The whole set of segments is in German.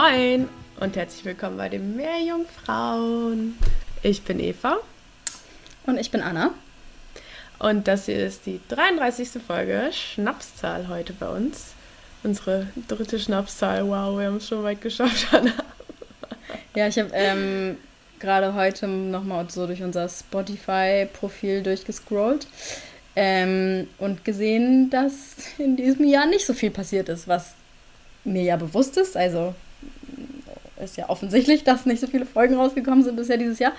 Moin und herzlich willkommen bei den Meerjungfrauen. Ich bin Eva Und ich bin Anna. und das hier ist die 33. Folge Schnapszahl heute bei uns. Unsere dritte Schnapszahl. Wow, wir haben es schon weit geschafft, Anna. Ja, ich habe ähm, gerade heute nochmal so durch unser Spotify-Profil durchgescrollt ähm, und gesehen, dass in diesem Jahr nicht so viel passiert ist, was mir ja bewusst ist. Also ist ja offensichtlich, dass nicht so viele Folgen rausgekommen sind bisher dieses Jahr.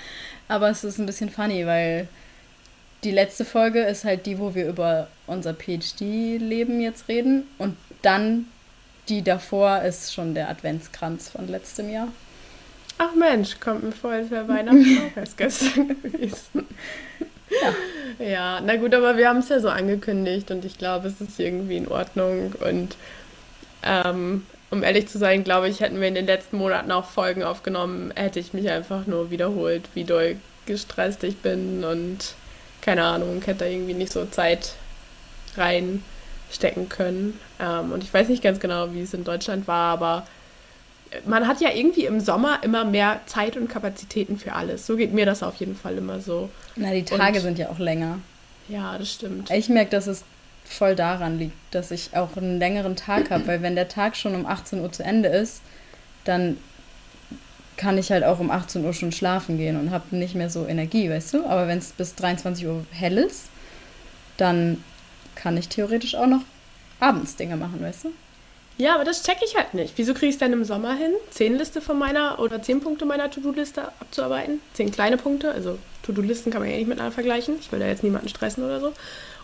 Aber es ist ein bisschen funny, weil die letzte Folge ist halt die, wo wir über unser PhD-Leben jetzt reden. Und dann die davor ist schon der Adventskranz von letztem Jahr. Ach Mensch, kommt mir vor, als wäre Weihnachten auch erst gestern gewesen. Ja. Ja, na gut, aber wir haben es ja so angekündigt und ich glaube, es ist irgendwie in Ordnung. Und ähm, um ehrlich zu sein, glaube ich, hätten wir in den letzten Monaten auch Folgen aufgenommen, hätte ich mich einfach nur wiederholt, wie doll gestresst ich bin und keine Ahnung, hätte da irgendwie nicht so Zeit reinstecken können. Ähm, und ich weiß nicht ganz genau, wie es in Deutschland war, aber man hat ja irgendwie im Sommer immer mehr Zeit und Kapazitäten für alles. So geht mir das auf jeden Fall immer so. Na, die Tage Und- sind ja auch länger. Ja, das stimmt. Ich merke, dass es voll daran liegt, dass ich auch einen längeren Tag habe, weil wenn der Tag schon um 18 Uhr zu Ende ist, dann kann ich halt auch um 18 Uhr schon schlafen gehen und habe nicht mehr so Energie, weißt du? Aber wenn es bis 23 Uhr hell ist, dann kann ich theoretisch auch noch abends Dinge machen, weißt du? Ja, aber das check ich halt nicht. Wieso kriege ich es denn im Sommer hin, zehn Liste von meiner oder zehn Punkte meiner To-Do-Liste abzuarbeiten? Zehn kleine Punkte, also To-Do-Listen kann man ja nicht miteinander vergleichen. Ich will da jetzt niemanden stressen oder so.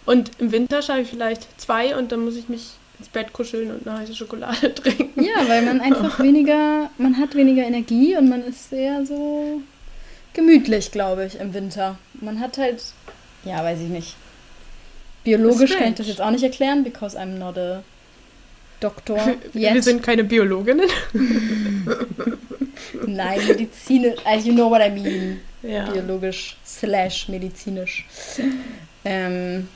Und im Winter schaffe ich vielleicht zwei und dann muss ich mich ins Bett kuscheln und eine heiße Schokolade trinken. Ja, weil man einfach weniger, man hat weniger Energie und man ist sehr so gemütlich, glaube ich, im Winter. Man hat halt, ja, weiß ich nicht. Biologisch kann ich das jetzt auch nicht erklären, because I'm not a doctor Wir sind keine Biologinnen. Nein, medizinisch, also you know what I mean. Ja. Biologisch slash medizinisch. Ähm,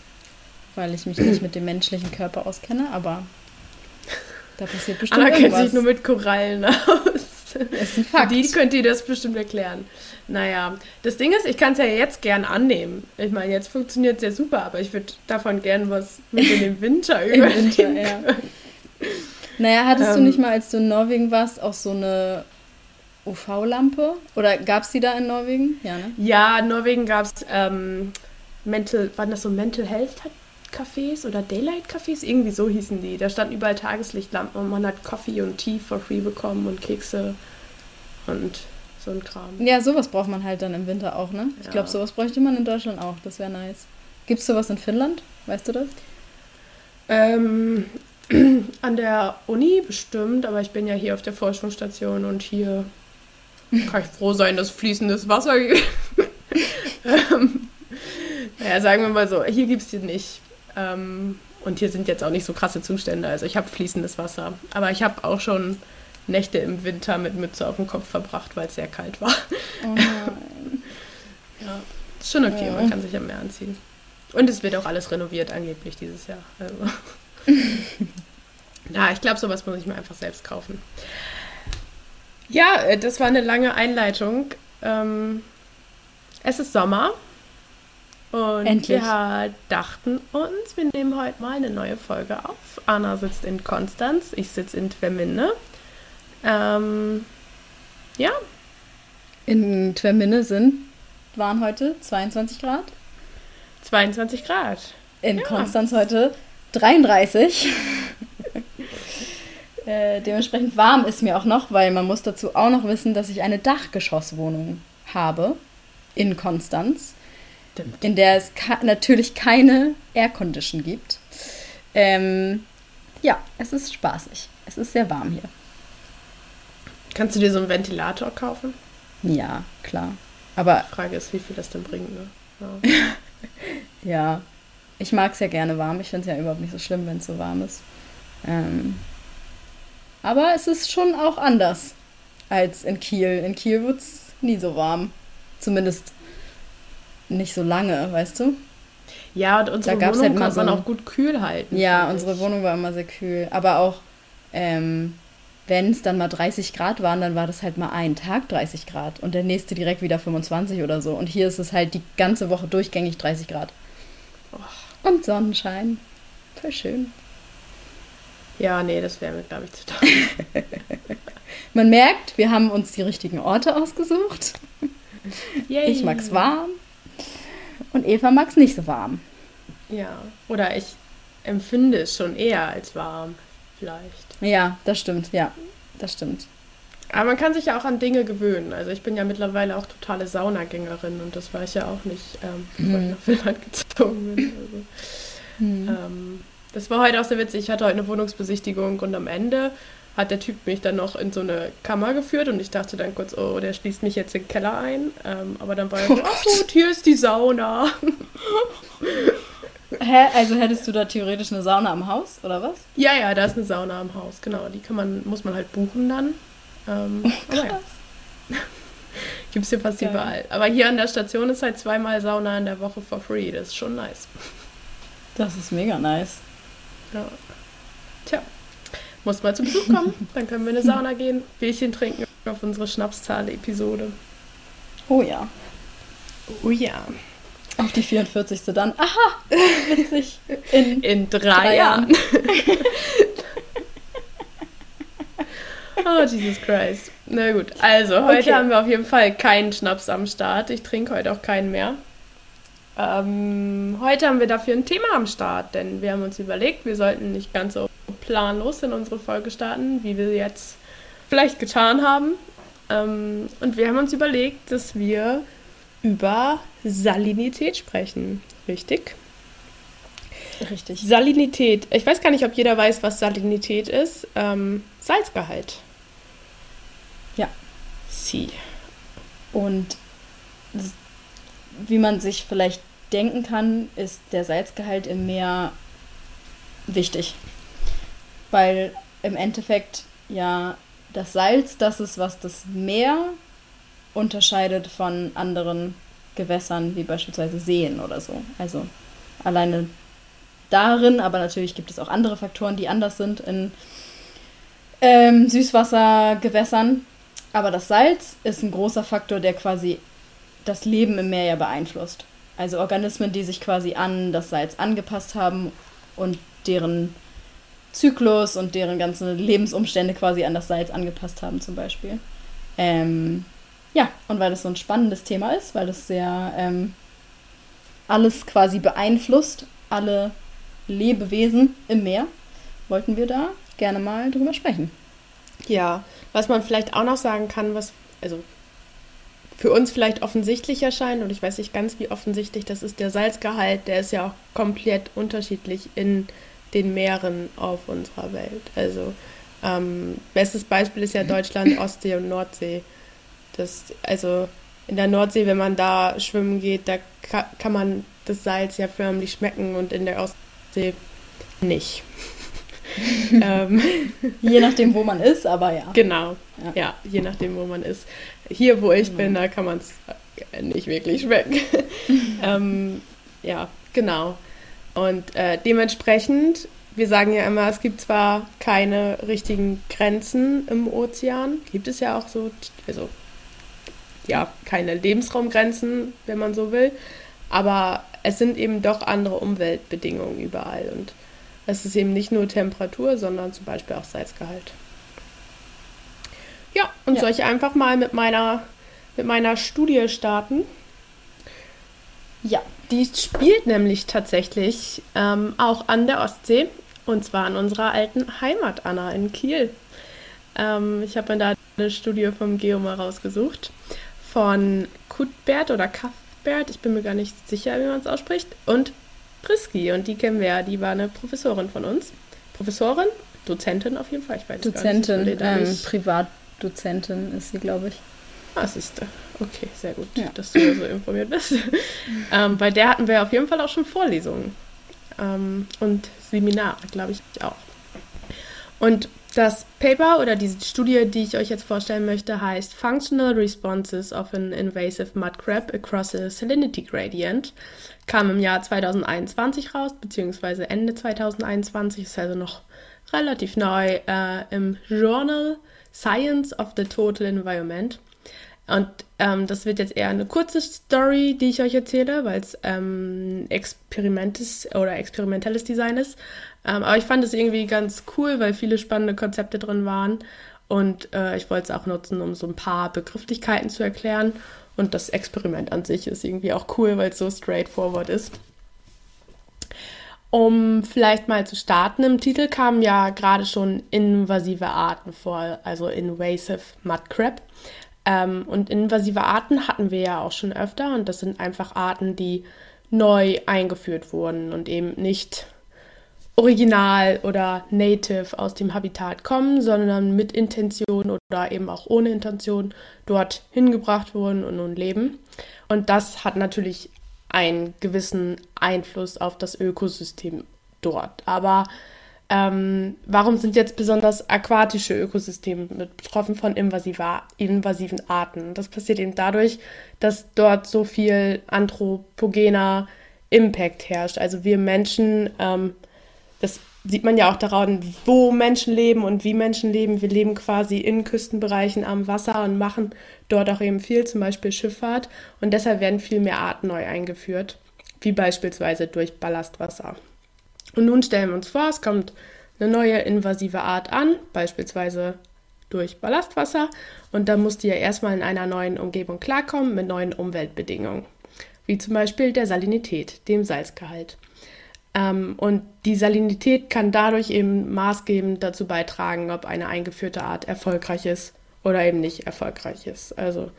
weil ich mich nicht mit dem menschlichen Körper auskenne, aber da passiert bestimmt Anna kennt sich nur mit Korallen aus. das ist ein Für Fakt. die könnt ihr das bestimmt erklären. Naja, das Ding ist, ich kann es ja jetzt gern annehmen. Ich meine, jetzt funktioniert es ja super, aber ich würde davon gern was mit in den Winter Im überlegen. Winter, ja. Naja, hattest du Ähm. nicht mal, als du in Norwegen warst, auch so eine UV-Lampe? Oder gab es die da in Norwegen? Ja, ne? Ja, in Norwegen gab es ähm, Mental, waren das so Mental Health Cafés oder Daylight Cafés? Irgendwie so hießen die. Da standen überall Tageslichtlampen und man hat Coffee und Tea for free bekommen und Kekse und so ein Kram. Ja, sowas braucht man halt dann im Winter auch, ne? Ich Ja. glaube, sowas bräuchte man in Deutschland auch. Das wäre nice. Gibt es sowas in Finnland? Weißt du das? Ähm, an der Uni bestimmt, aber ich bin ja hier auf der Forschungsstation und hier kann ich froh sein, dass fließendes Wasser gibt. ähm, naja, sagen wir mal so, hier gibt es die nicht. Ähm, und hier sind jetzt auch nicht so krasse Zustände. Also ich habe fließendes Wasser. Aber ich habe auch schon Nächte im Winter mit Mütze auf dem Kopf verbracht, weil es sehr kalt war. Oh. Ja, ist schon okay, Ja. man kann sich am Meer anziehen. Und es wird auch alles renoviert angeblich dieses Jahr. Also. ja, ich glaube, sowas muss ich mir einfach selbst kaufen. Ja, äh, das war eine lange Einleitung. Ähm, es ist Sommer. Und Endlich. wir dachten uns, wir nehmen heute mal eine neue Folge auf. Anna sitzt in Konstanz, ich sitze in Tverminne. Ähm, ja, In Tverminne sind, waren heute 22 Grad. 22 Grad. In Ja. Konstanz heute 33. äh, dementsprechend warm ist mir auch noch, weil man muss dazu auch noch wissen, dass ich eine Dachgeschosswohnung habe in Konstanz, Stimmt. in der es natürlich keine Aircondition gibt. Ähm, ja, es ist spaßig. Es ist sehr warm hier. Kannst du dir so einen Ventilator kaufen? Ja, klar. Aber Die Frage ist, wie viel das denn bringt, ne? Ja. ja, ich mag es ja gerne warm. Ich finde es ja überhaupt nicht so schlimm, wenn es so warm ist. Ähm, aber es ist schon auch anders als in Kiel. In Kiel wird es nie so warm. Zumindest nicht so lange, weißt du? Ja, und unsere Da gab's Wohnung halt mal kann man so auch gut kühl halten. Ja, unsere. Wohnung war immer sehr kühl. Aber auch, ähm, wenn es dann mal 30 Grad waren, dann war das halt mal einen Tag 30 Grad und der nächste direkt wieder 25 oder so. Und hier ist es halt die ganze Woche durchgängig 30 Grad. Und Sonnenschein. Voll schön. Ja, nee, das wäre mir, glaube ich, zu teuer. Man merkt, wir haben uns die richtigen Orte ausgesucht. Yay. Ich mag's warm und Eva mag's nicht so warm. Ja, oder ich empfinde es schon eher als warm, vielleicht. Ja, das stimmt, ja, das stimmt. Aber man kann sich ja auch an Dinge gewöhnen. Also ich bin ja mittlerweile auch totale Saunagängerin und das war ich ja auch nicht, ähm, bevor ich Mhm. nach Finnland gezogen bin. Also, ähm, das war heute auch sehr witzig. Ich hatte heute eine Wohnungsbesichtigung und am Ende hat der Typ mich dann noch in so eine Kammer geführt und ich dachte dann kurz, oh, der schließt mich jetzt in den Keller ein. Ähm, aber dann war er so, ach gut, hier ist die Sauna. Hä? Also hättest du da theoretisch eine Sauna am Haus, oder was? Ja, ja, da ist eine Sauna am Haus, genau. Die kann man, muss man halt buchen dann. Ähm, aber ja, gibt es hier fast Geil. überall. Aber hier an der Station ist halt zweimal Sauna in der Woche for free. Das ist schon nice. Das ist mega nice. Ja. Tja, muss mal zu Besuch kommen. Dann können wir in eine Sauna gehen, Bierchen trinken auf unsere Schnapszahl-Episode. Oh ja. Oh ja. Auf die 44. dann. Aha, witzig. In In drei, Drei Jahren. oh, Jesus Christ. Na gut, also heute Okay. haben wir auf jeden Fall keinen Schnaps am Start. Ich trinke heute auch keinen mehr. Ähm, heute haben wir dafür ein Thema am Start, denn wir haben uns überlegt, wir sollten nicht ganz so planlos in unsere Folge starten, wie wir jetzt vielleicht getan haben. Ähm, und wir haben uns überlegt, dass wir über Salinität sprechen. Richtig? Richtig. Salinität. Ich weiß gar nicht, ob jeder weiß, was Salinität ist. Ähm, Salzgehalt. Ja. Sie. Und wie man sich vielleicht denken kann, ist der Salzgehalt im Meer wichtig. Weil im Endeffekt ja das Salz das ist, was das Meer unterscheidet von anderen Gewässern, wie beispielsweise Seen oder so. Also alleine darin, aber natürlich gibt es auch andere Faktoren, die anders sind in ähm, Süßwassergewässern. Aber das Salz ist ein großer Faktor, der quasi das Leben im Meer ja beeinflusst. Also Organismen, die sich quasi an das Salz angepasst haben und deren Zyklus und deren ganzen Lebensumstände quasi an das Salz angepasst haben zum Beispiel. Ähm, ja, und weil das so ein spannendes Thema ist, weil es sehr ähm, alles quasi beeinflusst, alle Lebewesen im Meer, wollten wir da gerne mal drüber sprechen. Ja, was man vielleicht auch noch sagen kann, was also für uns vielleicht offensichtlich erscheint, und ich weiß nicht ganz, wie offensichtlich das ist, der Salzgehalt, der ist ja auch komplett unterschiedlich in den Meeren auf unserer Welt. Also ähm, bestes Beispiel ist ja Deutschland, Ostsee und Nordsee. Das, also in der Nordsee, wenn man da schwimmen geht, da ka kann man das Salz ja förmlich schmecken und in der Ostsee nicht. ähm, Je nachdem, wo man ist, aber ja. Genau, Ja. ja. je nachdem, wo man ist. Hier, wo ich bin, da kann man es nicht wirklich schmecken. ähm, ja, genau. Und äh, dementsprechend, wir sagen ja immer, es gibt zwar keine richtigen Grenzen im Ozean, gibt es ja auch so, also ja, keine Lebensraumgrenzen, wenn man so will, aber es sind eben doch andere Umweltbedingungen überall und es ist eben nicht nur Temperatur, sondern zum Beispiel auch Salzgehalt. Ja, und Ja. soll ich einfach mal mit meiner, mit meiner Studie starten? Ja, die spielt nämlich tatsächlich ähm, auch an der Ostsee und zwar an unserer alten Heimat, Anna, in Kiel. Ähm, ich habe mir da eine Studie vom Geo mal rausgesucht von Kutbert oder Cuthbert, ich bin mir gar nicht sicher, wie man es ausspricht, und Priski und die kennen wir ja, die war eine Professorin von uns. Professorin? Dozentin auf jeden Fall, ich weiß Dozentin, gar nicht. Ähm, Privatdozentin ist sie, glaube ich. Ah, siehste. Okay, sehr gut, ja. dass du so informiert bist. ähm, bei der hatten wir auf jeden Fall auch schon Vorlesungen ähm, und Seminare, glaube ich auch. Und das Paper oder diese Studie, die ich euch jetzt vorstellen möchte, heißt Functional Responses of an Invasive Mud Crab Across a Salinity Gradient. Kam im Jahr 2021 raus, beziehungsweise Ende 2021, ist also noch relativ neu äh, im Journal Science of the Total Environment. Und ähm, das wird jetzt eher eine kurze Story, die ich euch erzähle, weil es ähm, Experimentes oder experimentelles Design ist. Ähm, aber ich fand es irgendwie ganz cool, weil viele spannende Konzepte drin waren. Und äh, ich wollte es auch nutzen, um so ein paar Begrifflichkeiten zu erklären. Und das Experiment an sich ist irgendwie auch cool, weil es so straightforward ist. Um vielleicht mal zu starten, im Titel kamen ja gerade schon invasive Arten vor, also invasive mud crab. Ähm, und invasive Arten hatten wir ja auch schon öfter und das sind einfach Arten, die neu eingeführt wurden und eben nicht original oder native aus dem Habitat kommen, sondern mit Intention oder eben auch ohne Intention dort hingebracht wurden und nun leben. Und das hat natürlich einen gewissen Einfluss auf das Ökosystem dort. Aber ähm, warum sind jetzt besonders aquatische Ökosysteme betroffen von invasiver, invasiven Arten? Das passiert eben dadurch, dass dort so viel anthropogener Impact herrscht. Also wir Menschen, ähm, das sieht man ja auch daran, wo Menschen leben und wie Menschen leben. Wir leben quasi in Küstenbereichen am Wasser und machen dort auch eben viel, zum Beispiel Schifffahrt. Und deshalb werden viel mehr Arten neu eingeführt, wie beispielsweise durch Ballastwasser. Und nun stellen wir uns vor, es kommt eine neue invasive Art an, beispielsweise durch Ballastwasser. Und dann muss die ja erstmal in einer neuen Umgebung klarkommen mit neuen Umweltbedingungen, wie zum Beispiel der Salinität, dem Salzgehalt. Ähm, und die Salinität kann dadurch eben maßgebend dazu beitragen, ob eine eingeführte Art erfolgreich ist oder eben nicht erfolgreich ist. Also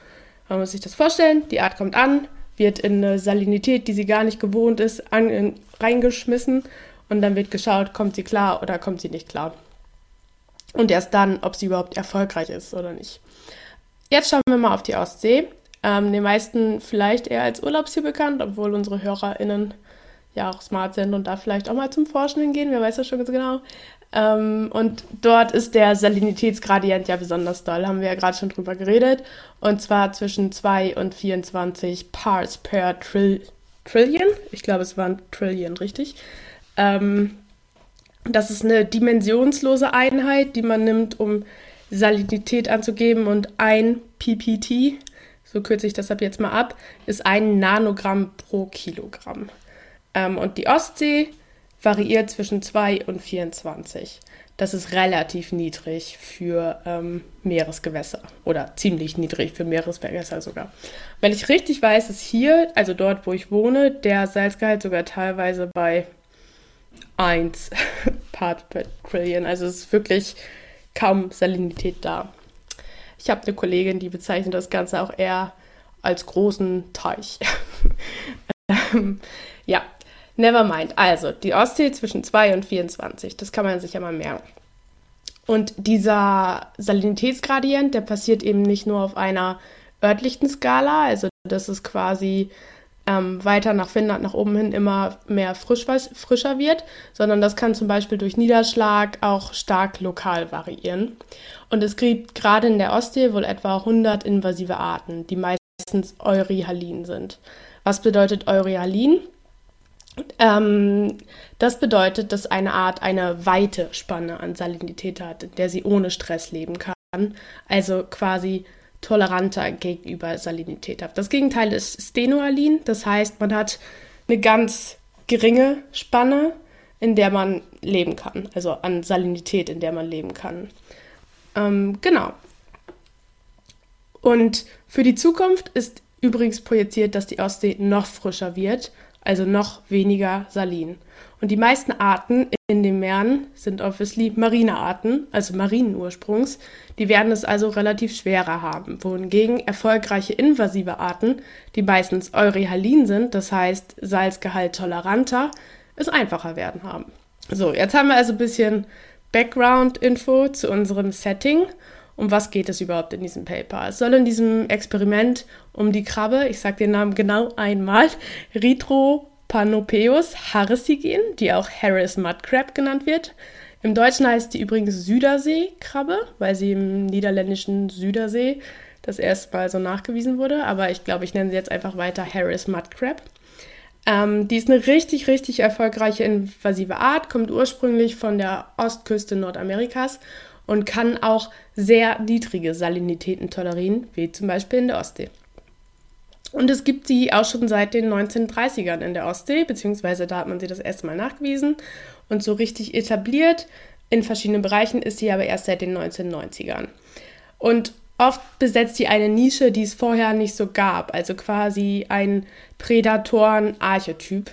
man muss sich das vorstellen, die Art kommt an, wird in eine Salinität, die sie gar nicht gewohnt ist, an, in, reingeschmissen und dann wird geschaut, kommt sie klar oder kommt sie nicht klar. Und erst dann, ob sie überhaupt erfolgreich ist oder nicht. Jetzt schauen wir mal auf die Ostsee. Ähm, den meisten vielleicht eher als Urlaubsziel bekannt, obwohl unsere HörerInnen ja auch smart sind und da vielleicht auch mal zum Forschen hingehen, wer weiß das schon ganz genau. Ähm, und dort ist der Salinitätsgradient ja besonders doll, haben wir ja gerade schon drüber geredet. Und zwar zwischen 2 und 24 Parts per Trill Trillion. Ich glaube, es waren Trillion, richtig? Ähm, das ist eine dimensionslose Einheit, die man nimmt, um Salinität anzugeben. Und ein PPT, so kürze ich das ab jetzt mal ab, ist ein Nanogramm pro Kilogramm. Ähm, und die Ostsee variiert zwischen 2 und 24. Das ist relativ niedrig für ähm, Meeresgewässer oder ziemlich niedrig für Meeresgewässer sogar. Wenn ich richtig weiß, ist hier, also dort, wo ich wohne, der Salzgehalt sogar teilweise bei 1 Part per Trillion. Also es ist wirklich kaum Salinität da. Ich habe eine Kollegin, die bezeichnet das Ganze auch eher als großen Teich. Ähm, ja, never mind. Also, die Ostsee zwischen 2 und 24, das kann man sich ja mal merken. Und dieser Salinitätsgradient, der passiert eben nicht nur auf einer örtlichen Skala, also das ist quasi ähm, weiter nach Finnland, nach oben hin immer mehr frisch, frischer wird, sondern das kann zum Beispiel durch Niederschlag auch stark lokal variieren. Und es gibt gerade in der Ostsee wohl etwa 100 invasive Arten, die meistens Euryhalin sind. Was bedeutet Euryhalin? Ähm, das bedeutet, dass eine Art eine weite Spanne an Salinität hat, in der sie ohne Stress leben kann. Also quasi toleranter gegenüber Salinität habt. Das Gegenteil ist Stenoalin, das heißt, man hat eine ganz geringe Spanne, in der man leben kann, also an Salinität, in der man leben kann. Ähm, genau. Und für die Zukunft ist übrigens projiziert, dass die Ostsee noch frischer wird, also noch weniger salin. Und die meisten Arten in den Meeren sind obviously marine Arten, also marinen Ursprungs. Die werden es also relativ schwerer haben, wohingegen erfolgreiche invasive Arten, die meistens euryhalin sind, das heißt Salzgehalt toleranter, es einfacher werden haben. So, jetzt haben wir also ein bisschen Background-Info zu unserem Setting. Um was geht es überhaupt in diesem Paper? Es soll in diesem Experiment um die Krabbe, ich sage den Namen genau einmal, Ritro Panopeus harrisi gehen, die auch Harris Mudcrab genannt wird. Im Deutschen heißt die übrigens Süderseekrabbe, weil sie im niederländischen Südersee das erste Mal so nachgewiesen wurde. Aber ich glaube, ich nenne sie jetzt einfach weiter Harris Mudcrab. Ähm, die ist eine richtig, richtig erfolgreiche invasive Art, kommt ursprünglich von der Ostküste Nordamerikas und kann auch sehr niedrige Salinitäten tolerieren, wie zum Beispiel in der Ostsee. Und es gibt sie auch schon seit den 1930ern in der Ostsee, beziehungsweise da hat man sie das erste Mal nachgewiesen. Und so richtig etabliert in verschiedenen Bereichen ist sie aber erst seit den 1990ern. Und oft besetzt sie eine Nische, die es vorher nicht so gab, also quasi ein Prädatoren-Archetyp.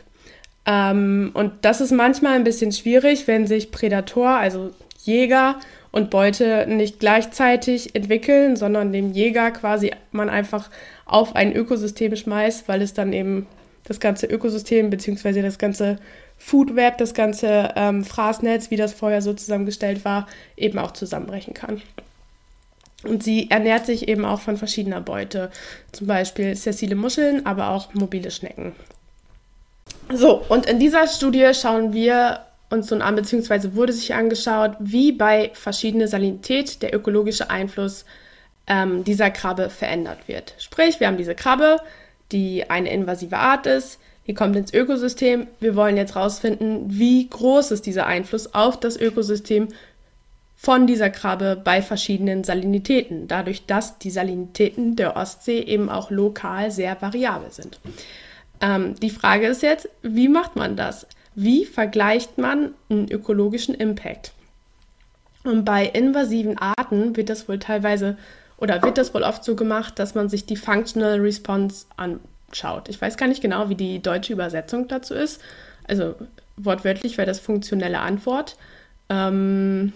Ähm, und das ist manchmal ein bisschen schwierig, wenn sich Prädator, also Jäger und Beute nicht gleichzeitig entwickeln, sondern dem Jäger quasi man einfach auf ein Ökosystem schmeißt, weil es dann eben das ganze Ökosystem bzw. das ganze Food Web, das ganze ähm, Fraßnetz, wie das vorher so zusammengestellt war, eben auch zusammenbrechen kann. Und sie ernährt sich eben auch von verschiedener Beute, zum Beispiel sessile Muscheln, aber auch mobile Schnecken. So, und in dieser Studie schauen wir uns nun an, beziehungsweise wurde sich angeschaut, wie bei verschiedener Salinität der ökologische Einfluss ähm, dieser Krabbe verändert wird. Sprich, wir haben diese Krabbe, die eine invasive Art ist, die kommt ins Ökosystem. Wir wollen jetzt herausfinden, wie groß ist dieser Einfluss auf das Ökosystem von dieser Krabbe bei verschiedenen Salinitäten, dadurch, dass die Salinitäten der Ostsee eben auch lokal sehr variabel sind. Ähm, die Frage ist jetzt, wie macht man das? Wie vergleicht man einen ökologischen Impact? Und bei invasiven Arten wird das wohl teilweise oder wird das wohl oft so gemacht, dass man sich die Functional Response anschaut. Ich weiß gar nicht genau, wie die deutsche Übersetzung dazu ist. Also wortwörtlich wäre das funktionelle Antwort. Ähm,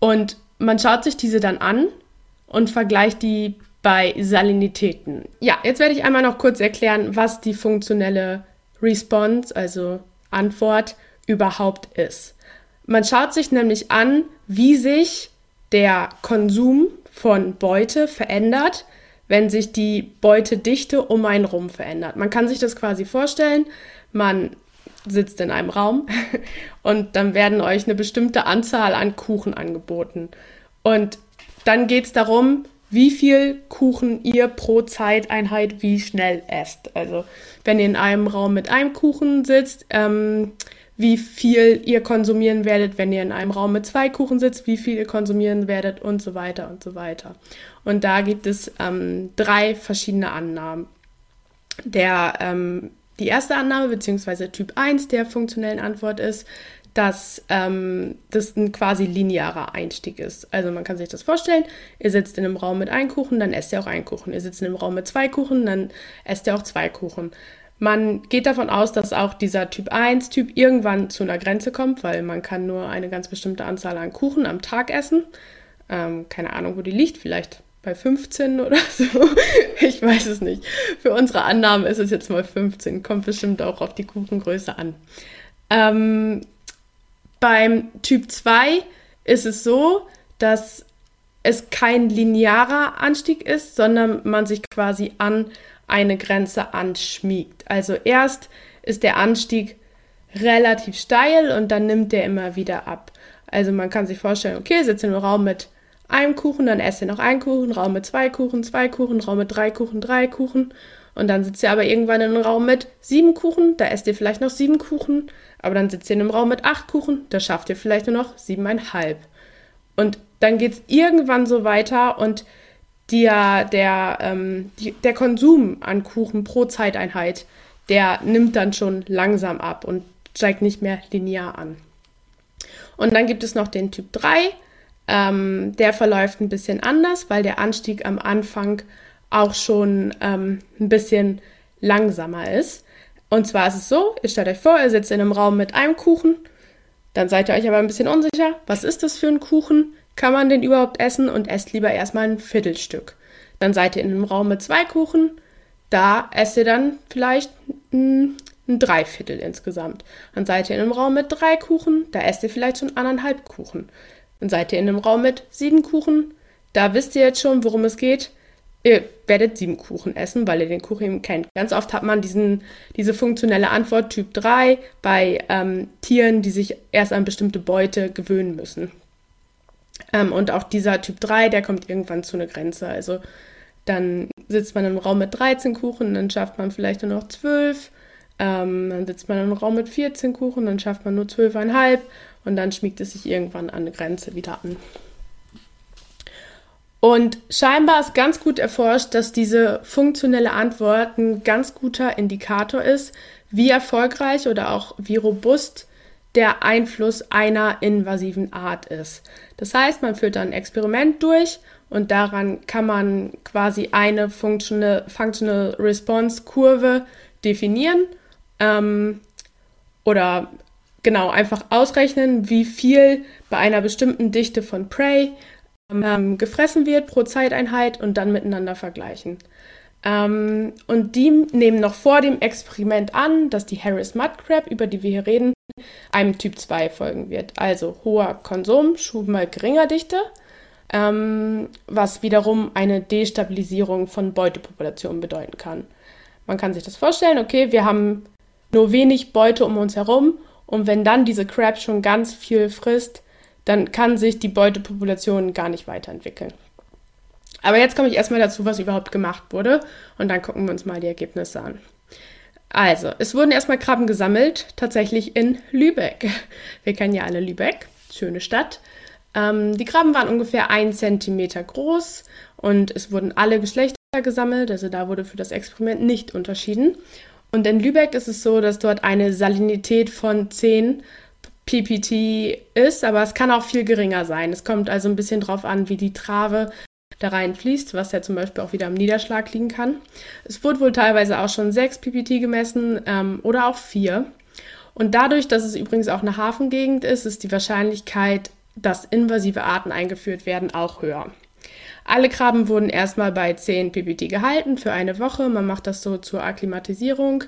und man schaut sich diese dann an und vergleicht die bei Salinitäten. Ja, jetzt werde ich einmal noch kurz erklären, was die funktionelle Response, also Antwort, überhaupt ist. Man schaut sich nämlich an, wie sich der Konsum von Beute verändert, wenn sich die Beutedichte um einen rum verändert. Man kann sich das quasi vorstellen, man sitzt in einem Raum und dann werden euch eine bestimmte Anzahl an Kuchen angeboten. Und dann geht es darum, wie viel Kuchen ihr pro Zeiteinheit wie schnell esst. Also wenn ihr in einem Raum mit einem Kuchen sitzt, ähm, wie viel ihr konsumieren werdet, wenn ihr in einem Raum mit zwei Kuchen sitzt, wie viel ihr konsumieren werdet und so weiter und so weiter. Und da gibt es ähm, drei verschiedene Annahmen. Der, ähm, die erste Annahme, beziehungsweise Typ 1 der funktionellen Antwort ist, dass ähm, das ein quasi linearer Einstieg ist. Also man kann sich das vorstellen, ihr sitzt in einem Raum mit einem Kuchen, dann esst ihr auch einen Kuchen. Ihr sitzt in einem Raum mit zwei Kuchen, dann esst ihr auch zwei Kuchen. Man geht davon aus, dass auch dieser Typ 1-Typ irgendwann zu einer Grenze kommt, weil man kann nur eine ganz bestimmte Anzahl an Kuchen am Tag essen. Ähm, keine Ahnung, wo die liegt, vielleicht bei 15 oder so. ich weiß es nicht. Für unsere Annahme ist es jetzt mal 15, kommt bestimmt auch auf die Kuchengröße an. Ähm, beim Typ 2 ist es so, dass es kein linearer Anstieg ist, sondern man sich quasi an eine Grenze anschmiegt. Also erst ist der Anstieg relativ steil und dann nimmt der immer wieder ab. Also man kann sich vorstellen, okay, sitze in einem Raum mit einem Kuchen, dann esse noch einen Kuchen, Raum mit zwei Kuchen, zwei Kuchen, Raum mit drei Kuchen, drei Kuchen. Und dann sitzt ihr aber irgendwann in einem Raum mit sieben Kuchen, da esst ihr vielleicht noch sieben Kuchen, aber dann sitzt ihr in einem Raum mit acht Kuchen, da schafft ihr vielleicht nur noch siebeneinhalb. Und dann geht es irgendwann so weiter und der, der, ähm, die, der Konsum an Kuchen pro Zeiteinheit, der nimmt dann schon langsam ab und steigt nicht mehr linear an. Und dann gibt es noch den Typ 3. Ähm, der verläuft ein bisschen anders, weil der Anstieg am Anfang auch schon ähm, ein bisschen langsamer ist. Und zwar ist es so, ihr stellt euch vor, ihr sitzt in einem Raum mit einem Kuchen, dann seid ihr euch aber ein bisschen unsicher, was ist das für ein Kuchen? Kann man den überhaupt essen? Und esst lieber erstmal ein Viertelstück. Dann seid ihr in einem Raum mit zwei Kuchen, da esst ihr dann vielleicht ein, ein Dreiviertel insgesamt. Dann seid ihr in einem Raum mit drei Kuchen, da esst ihr vielleicht schon anderthalb Kuchen. Dann seid ihr in einem Raum mit sieben Kuchen, da wisst ihr jetzt schon, worum es geht ihr werdet sieben Kuchen essen, weil ihr den Kuchen eben kennt. Ganz oft hat man diesen, diese funktionelle Antwort Typ 3 bei ähm, Tieren, die sich erst an bestimmte Beute gewöhnen müssen. Ähm, und auch dieser Typ 3, der kommt irgendwann zu einer Grenze. Also dann sitzt man im Raum mit 13 Kuchen, dann schafft man vielleicht nur noch 12. Ähm, dann sitzt man im Raum mit 14 Kuchen, dann schafft man nur 12,5 und dann schmiegt es sich irgendwann an eine Grenze wieder an. Und scheinbar ist ganz gut erforscht, dass diese funktionelle Antwort ein ganz guter Indikator ist, wie erfolgreich oder auch wie robust der Einfluss einer invasiven Art ist. Das heißt, man führt dann ein Experiment durch und daran kann man quasi eine Functional, Functional Response Kurve definieren ähm, oder genau einfach ausrechnen, wie viel bei einer bestimmten Dichte von Prey ähm, gefressen wird pro Zeiteinheit und dann miteinander vergleichen. Ähm, und die nehmen noch vor dem Experiment an, dass die Harris Mud Crab, über die wir hier reden, einem Typ 2 folgen wird. Also hoher Konsum, schon mal geringer Dichte, ähm, was wiederum eine Destabilisierung von Beutepopulationen bedeuten kann. Man kann sich das vorstellen, okay, wir haben nur wenig Beute um uns herum und wenn dann diese Crab schon ganz viel frisst, dann kann sich die Beutepopulation gar nicht weiterentwickeln. Aber jetzt komme ich erstmal dazu, was überhaupt gemacht wurde und dann gucken wir uns mal die Ergebnisse an. Also, es wurden erstmal Krabben gesammelt, tatsächlich in Lübeck. Wir kennen ja alle Lübeck, schöne Stadt. Ähm, die Krabben waren ungefähr ein Zentimeter groß und es wurden alle Geschlechter gesammelt, also da wurde für das Experiment nicht unterschieden. Und in Lübeck ist es so, dass dort eine Salinität von 10 PPT ist, aber es kann auch viel geringer sein. Es kommt also ein bisschen drauf an, wie die Trave da reinfließt, was ja zum Beispiel auch wieder am Niederschlag liegen kann. Es wurde wohl teilweise auch schon 6 PPT gemessen ähm, oder auch 4. Und dadurch, dass es übrigens auch eine Hafengegend ist, ist die Wahrscheinlichkeit, dass invasive Arten eingeführt werden, auch höher. Alle Krabben wurden erstmal bei 10 PPT gehalten für eine Woche. Man macht das so zur Akklimatisierung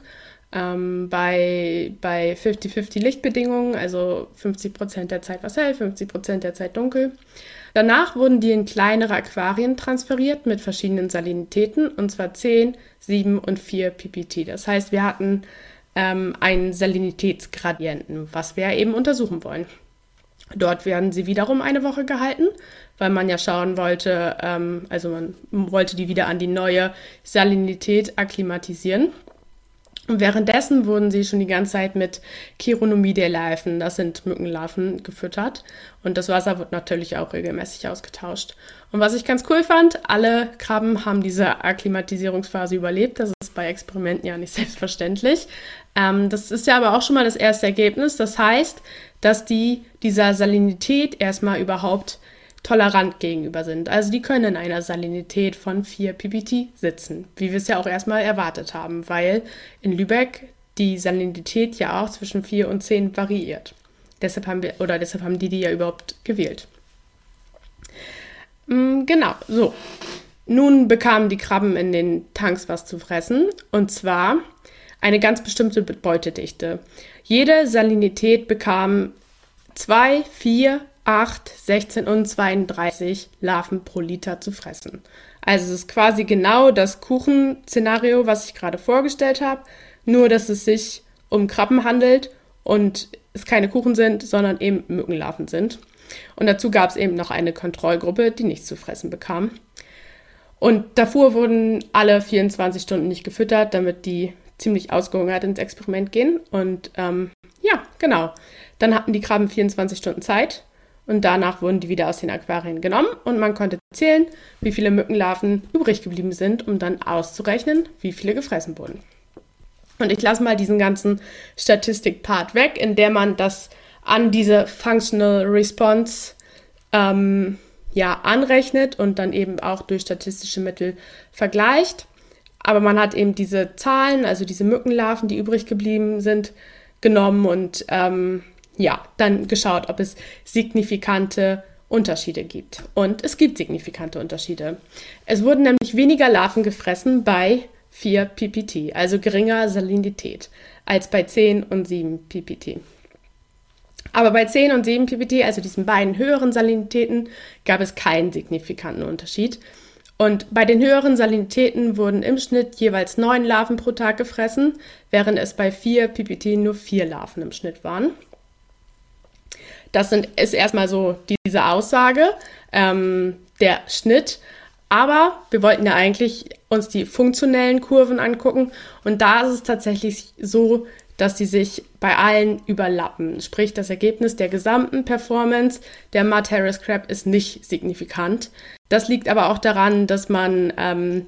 ähm, bei 50-50 Lichtbedingungen, also 50% der Zeit war es hell, 50% der Zeit dunkel. Danach wurden die in kleinere Aquarien transferiert mit verschiedenen Salinitäten, und zwar 10, 7 und 4 ppt. Das heißt, wir hatten ähm, einen Salinitätsgradienten, was wir eben untersuchen wollen. Dort werden sie wiederum eine Woche gehalten, weil man ja schauen wollte, ähm, also man wollte die wieder an die neue Salinität akklimatisieren. Und währenddessen wurden sie schon die ganze Zeit mit Chironomidea-Larven, das sind Mückenlarven, gefüttert. Und das Wasser wird natürlich auch regelmäßig ausgetauscht. Und was ich ganz cool fand, alle Krabben haben diese Akklimatisierungsphase überlebt. Das ist bei Experimenten ja nicht selbstverständlich. Ähm, das ist ja aber auch schon mal das erste Ergebnis. Das heißt, dass die dieser Salinität erstmal überhaupt tolerant gegenüber sind. Also die können in einer Salinität von 4 ppt sitzen, wie wir es ja auch erstmal erwartet haben, weil in Lübeck die Salinität ja auch zwischen 4 und 10 variiert. Deshalb haben wir, oder deshalb haben die die ja überhaupt gewählt. Mm, genau, so. Nun bekamen die Krabben in den Tanks was zu fressen, und zwar eine ganz bestimmte Beutedichte. Jede Salinität bekam 2, 4, 8, 16 und 32 Larven pro Liter zu fressen. Also es ist quasi genau das Kuchenszenario, was ich gerade vorgestellt habe, nur dass es sich um Krabben handelt und es keine Kuchen sind, sondern eben Mückenlarven sind. Und dazu gab es eben noch eine Kontrollgruppe, die nichts zu fressen bekam. Und davor wurden alle 24 Stunden nicht gefüttert, damit die ziemlich ausgehungert ins Experiment gehen. Und ähm, ja, genau. Dann hatten die Krabben 24 Stunden Zeit und danach wurden die wieder aus den Aquarien genommen und man konnte zählen, wie viele Mückenlarven übrig geblieben sind, um dann auszurechnen, wie viele gefressen wurden. Und ich lasse mal diesen ganzen Statistik-Part weg, in der man das an diese Functional Response ähm, ja, anrechnet und dann eben auch durch statistische Mittel vergleicht. Aber man hat eben diese Zahlen, also diese Mückenlarven, die übrig geblieben sind, genommen und ähm, ja, dann geschaut, ob es signifikante Unterschiede gibt. Und es gibt signifikante Unterschiede. Es wurden nämlich weniger Larven gefressen bei 4 ppt, also geringer Salinität, als bei 10 und 7 ppt. Aber bei 10 und 7 ppt, also diesen beiden höheren Salinitäten, gab es keinen signifikanten Unterschied. Und bei den höheren Salinitäten wurden im Schnitt jeweils 9 Larven pro Tag gefressen, während es bei 4 ppt nur 4 Larven im Schnitt waren. Das sind, ist erstmal so diese Aussage, ähm, der Schnitt. Aber wir wollten ja eigentlich uns die funktionellen Kurven angucken. Und da ist es tatsächlich so, dass sie sich bei allen überlappen. Sprich, das Ergebnis der gesamten Performance der Mud Harris Crab ist nicht signifikant. Das liegt aber auch daran, dass man ähm,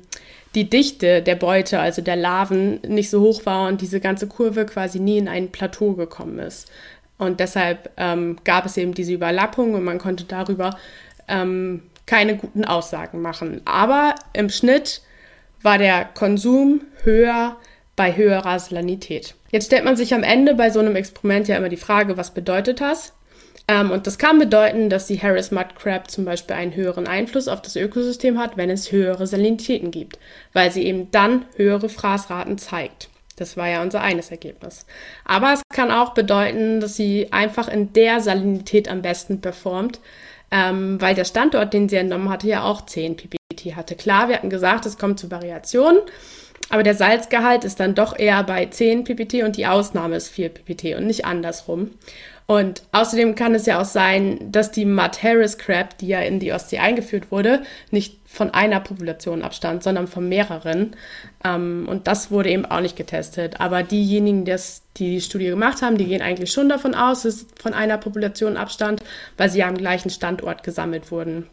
die Dichte der Beute, also der Larven, nicht so hoch war und diese ganze Kurve quasi nie in ein Plateau gekommen ist. Und deshalb ähm, gab es eben diese Überlappung und man konnte darüber ähm, keine guten Aussagen machen. Aber im Schnitt war der Konsum höher bei höherer Salinität. Jetzt stellt man sich am Ende bei so einem Experiment ja immer die Frage, was bedeutet das? Ähm, und das kann bedeuten, dass die Harris Mud Crab zum Beispiel einen höheren Einfluss auf das Ökosystem hat, wenn es höhere Salinitäten gibt, weil sie eben dann höhere Fraßraten zeigt. Das war ja unser eines Ergebnis. Aber es kann auch bedeuten, dass sie einfach in der Salinität am besten performt, ähm, weil der Standort, den sie entnommen hatte, ja auch 10 ppt hatte. Klar, wir hatten gesagt, es kommt zu Variationen, aber der Salzgehalt ist dann doch eher bei 10 ppt und die Ausnahme ist 4 ppt und nicht andersrum. Und außerdem kann es ja auch sein, dass die Mud Harris Crab, die ja in die Ostsee eingeführt wurde, nicht von einer Population abstand, sondern von mehreren. Ähm, und das wurde eben auch nicht getestet. Aber diejenigen, die die Studie gemacht haben, die gehen eigentlich schon davon aus, dass es von einer Population abstand, weil sie ja am gleichen Standort gesammelt wurden.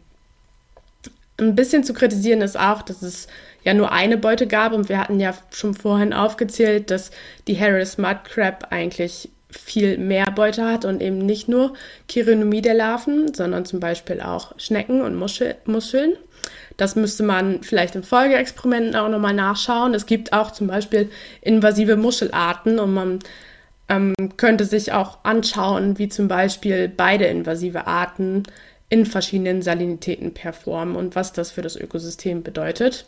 Ein bisschen zu kritisieren ist auch, dass es ja nur eine Beute gab und wir hatten ja schon vorhin aufgezählt, dass die Harris Mud Crab eigentlich viel mehr Beute hat und eben nicht nur Chironomie der Larven, sondern zum Beispiel auch Schnecken und Muschel Muscheln. Das müsste man vielleicht in Folgeexperimenten auch nochmal nachschauen. Es gibt auch zum Beispiel invasive Muschelarten und man ähm, könnte sich auch anschauen, wie zum Beispiel beide invasive Arten in verschiedenen Salinitäten performen und was das für das Ökosystem bedeutet.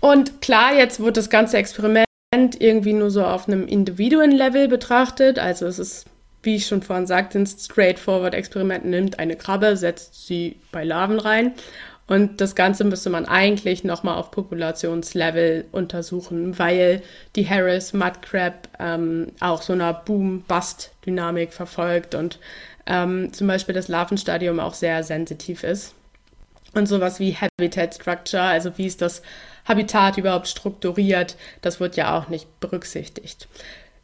Und klar, jetzt wird das ganze Experiment irgendwie nur so auf einem Individuen-Level betrachtet. Also es ist, wie ich schon vorhin sagte, ein Straightforward-Experiment nimmt eine Krabbe, setzt sie bei Larven rein. Und das Ganze müsste man eigentlich nochmal auf Populationslevel untersuchen, weil die Harris Mud Crab ähm, auch so einer Boom-Bust-Dynamik verfolgt und ähm, zum Beispiel das Larvenstadium auch sehr sensitiv ist. Und sowas wie Habitat Structure, also wie ist das Habitat überhaupt strukturiert, das wird ja auch nicht berücksichtigt.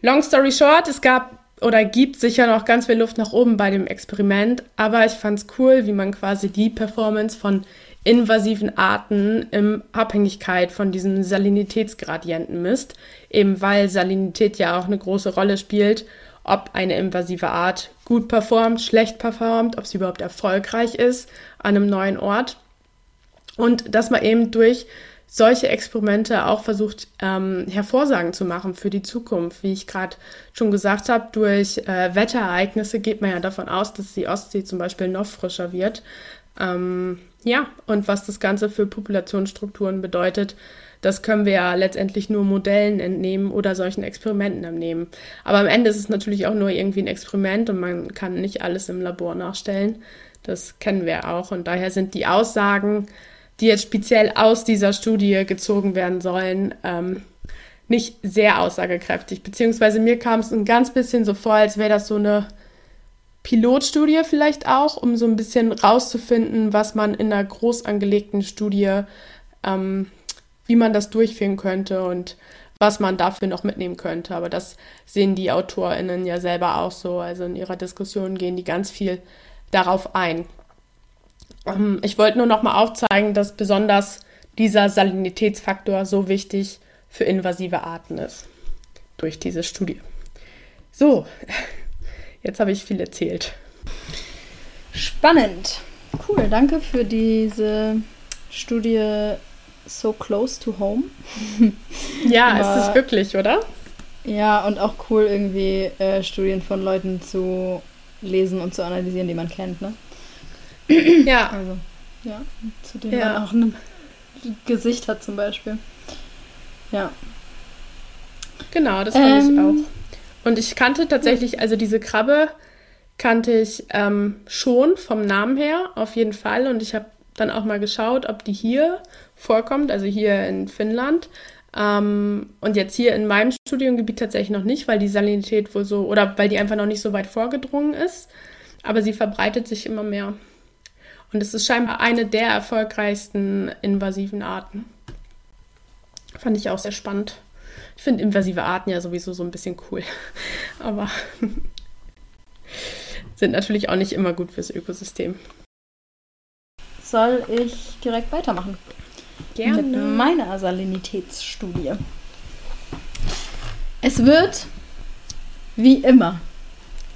Long story short, es gab oder gibt sicher noch ganz viel Luft nach oben bei dem Experiment, aber ich fand es cool, wie man quasi die Performance von invasiven Arten in Abhängigkeit von diesem Salinitätsgradienten misst, eben weil Salinität ja auch eine große Rolle spielt, ob eine invasive Art gut performt, schlecht performt, ob sie überhaupt erfolgreich ist an einem neuen Ort. Und dass man eben durch solche Experimente auch versucht, ähm, Hervorsagen zu machen für die Zukunft. Wie ich gerade schon gesagt habe, durch äh, Wetterereignisse geht man ja davon aus, dass die Ostsee zum Beispiel noch frischer wird. Ähm, ja, und was das Ganze für Populationsstrukturen bedeutet, das können wir ja letztendlich nur Modellen entnehmen oder solchen Experimenten entnehmen. Aber am Ende ist es natürlich auch nur irgendwie ein Experiment und man kann nicht alles im Labor nachstellen. Das kennen wir auch. Und daher sind die Aussagen, die jetzt speziell aus dieser Studie gezogen werden sollen, ähm, nicht sehr aussagekräftig. Beziehungsweise mir kam es ein ganz bisschen so vor, als wäre das so eine Pilotstudie vielleicht auch, um so ein bisschen rauszufinden, was man in einer groß angelegten Studie ähm, wie man das durchführen könnte und was man dafür noch mitnehmen könnte. Aber das sehen die AutorInnen ja selber auch so. Also in ihrer Diskussion gehen die ganz viel darauf ein. Ähm, ich wollte nur noch mal aufzeigen, dass besonders dieser Salinitätsfaktor so wichtig für invasive Arten ist. Durch diese Studie. So, jetzt habe ich viel erzählt. Spannend. Cool, danke für diese Studie So Close to Home. ja, Aber, ist es wirklich, oder? Ja, und auch cool, irgendwie äh, Studien von Leuten zu lesen und zu analysieren, die man kennt, ne? Ja. Also, ja, zu denen ja. man auch ein Gesicht hat zum Beispiel. Ja. Genau, das fand ähm, ich auch. Und ich kannte tatsächlich, also diese Krabbe kannte ich ähm, schon vom Namen her, auf jeden Fall. Und ich habe dann auch mal geschaut, ob die hier vorkommt, also hier in Finnland. Ähm, und jetzt hier in meinem Studiengebiet tatsächlich noch nicht, weil die Salinität wohl so, oder weil die einfach noch nicht so weit vorgedrungen ist. Aber sie verbreitet sich immer mehr. Und es ist scheinbar eine der erfolgreichsten invasiven Arten. Fand ich auch sehr spannend. Ich finde invasive Arten ja sowieso so ein bisschen cool. Aber sind natürlich auch nicht immer gut fürs Ökosystem. Soll ich direkt weitermachen? Gerne. Mit meiner Salinitätsstudie. Es wird wie immer,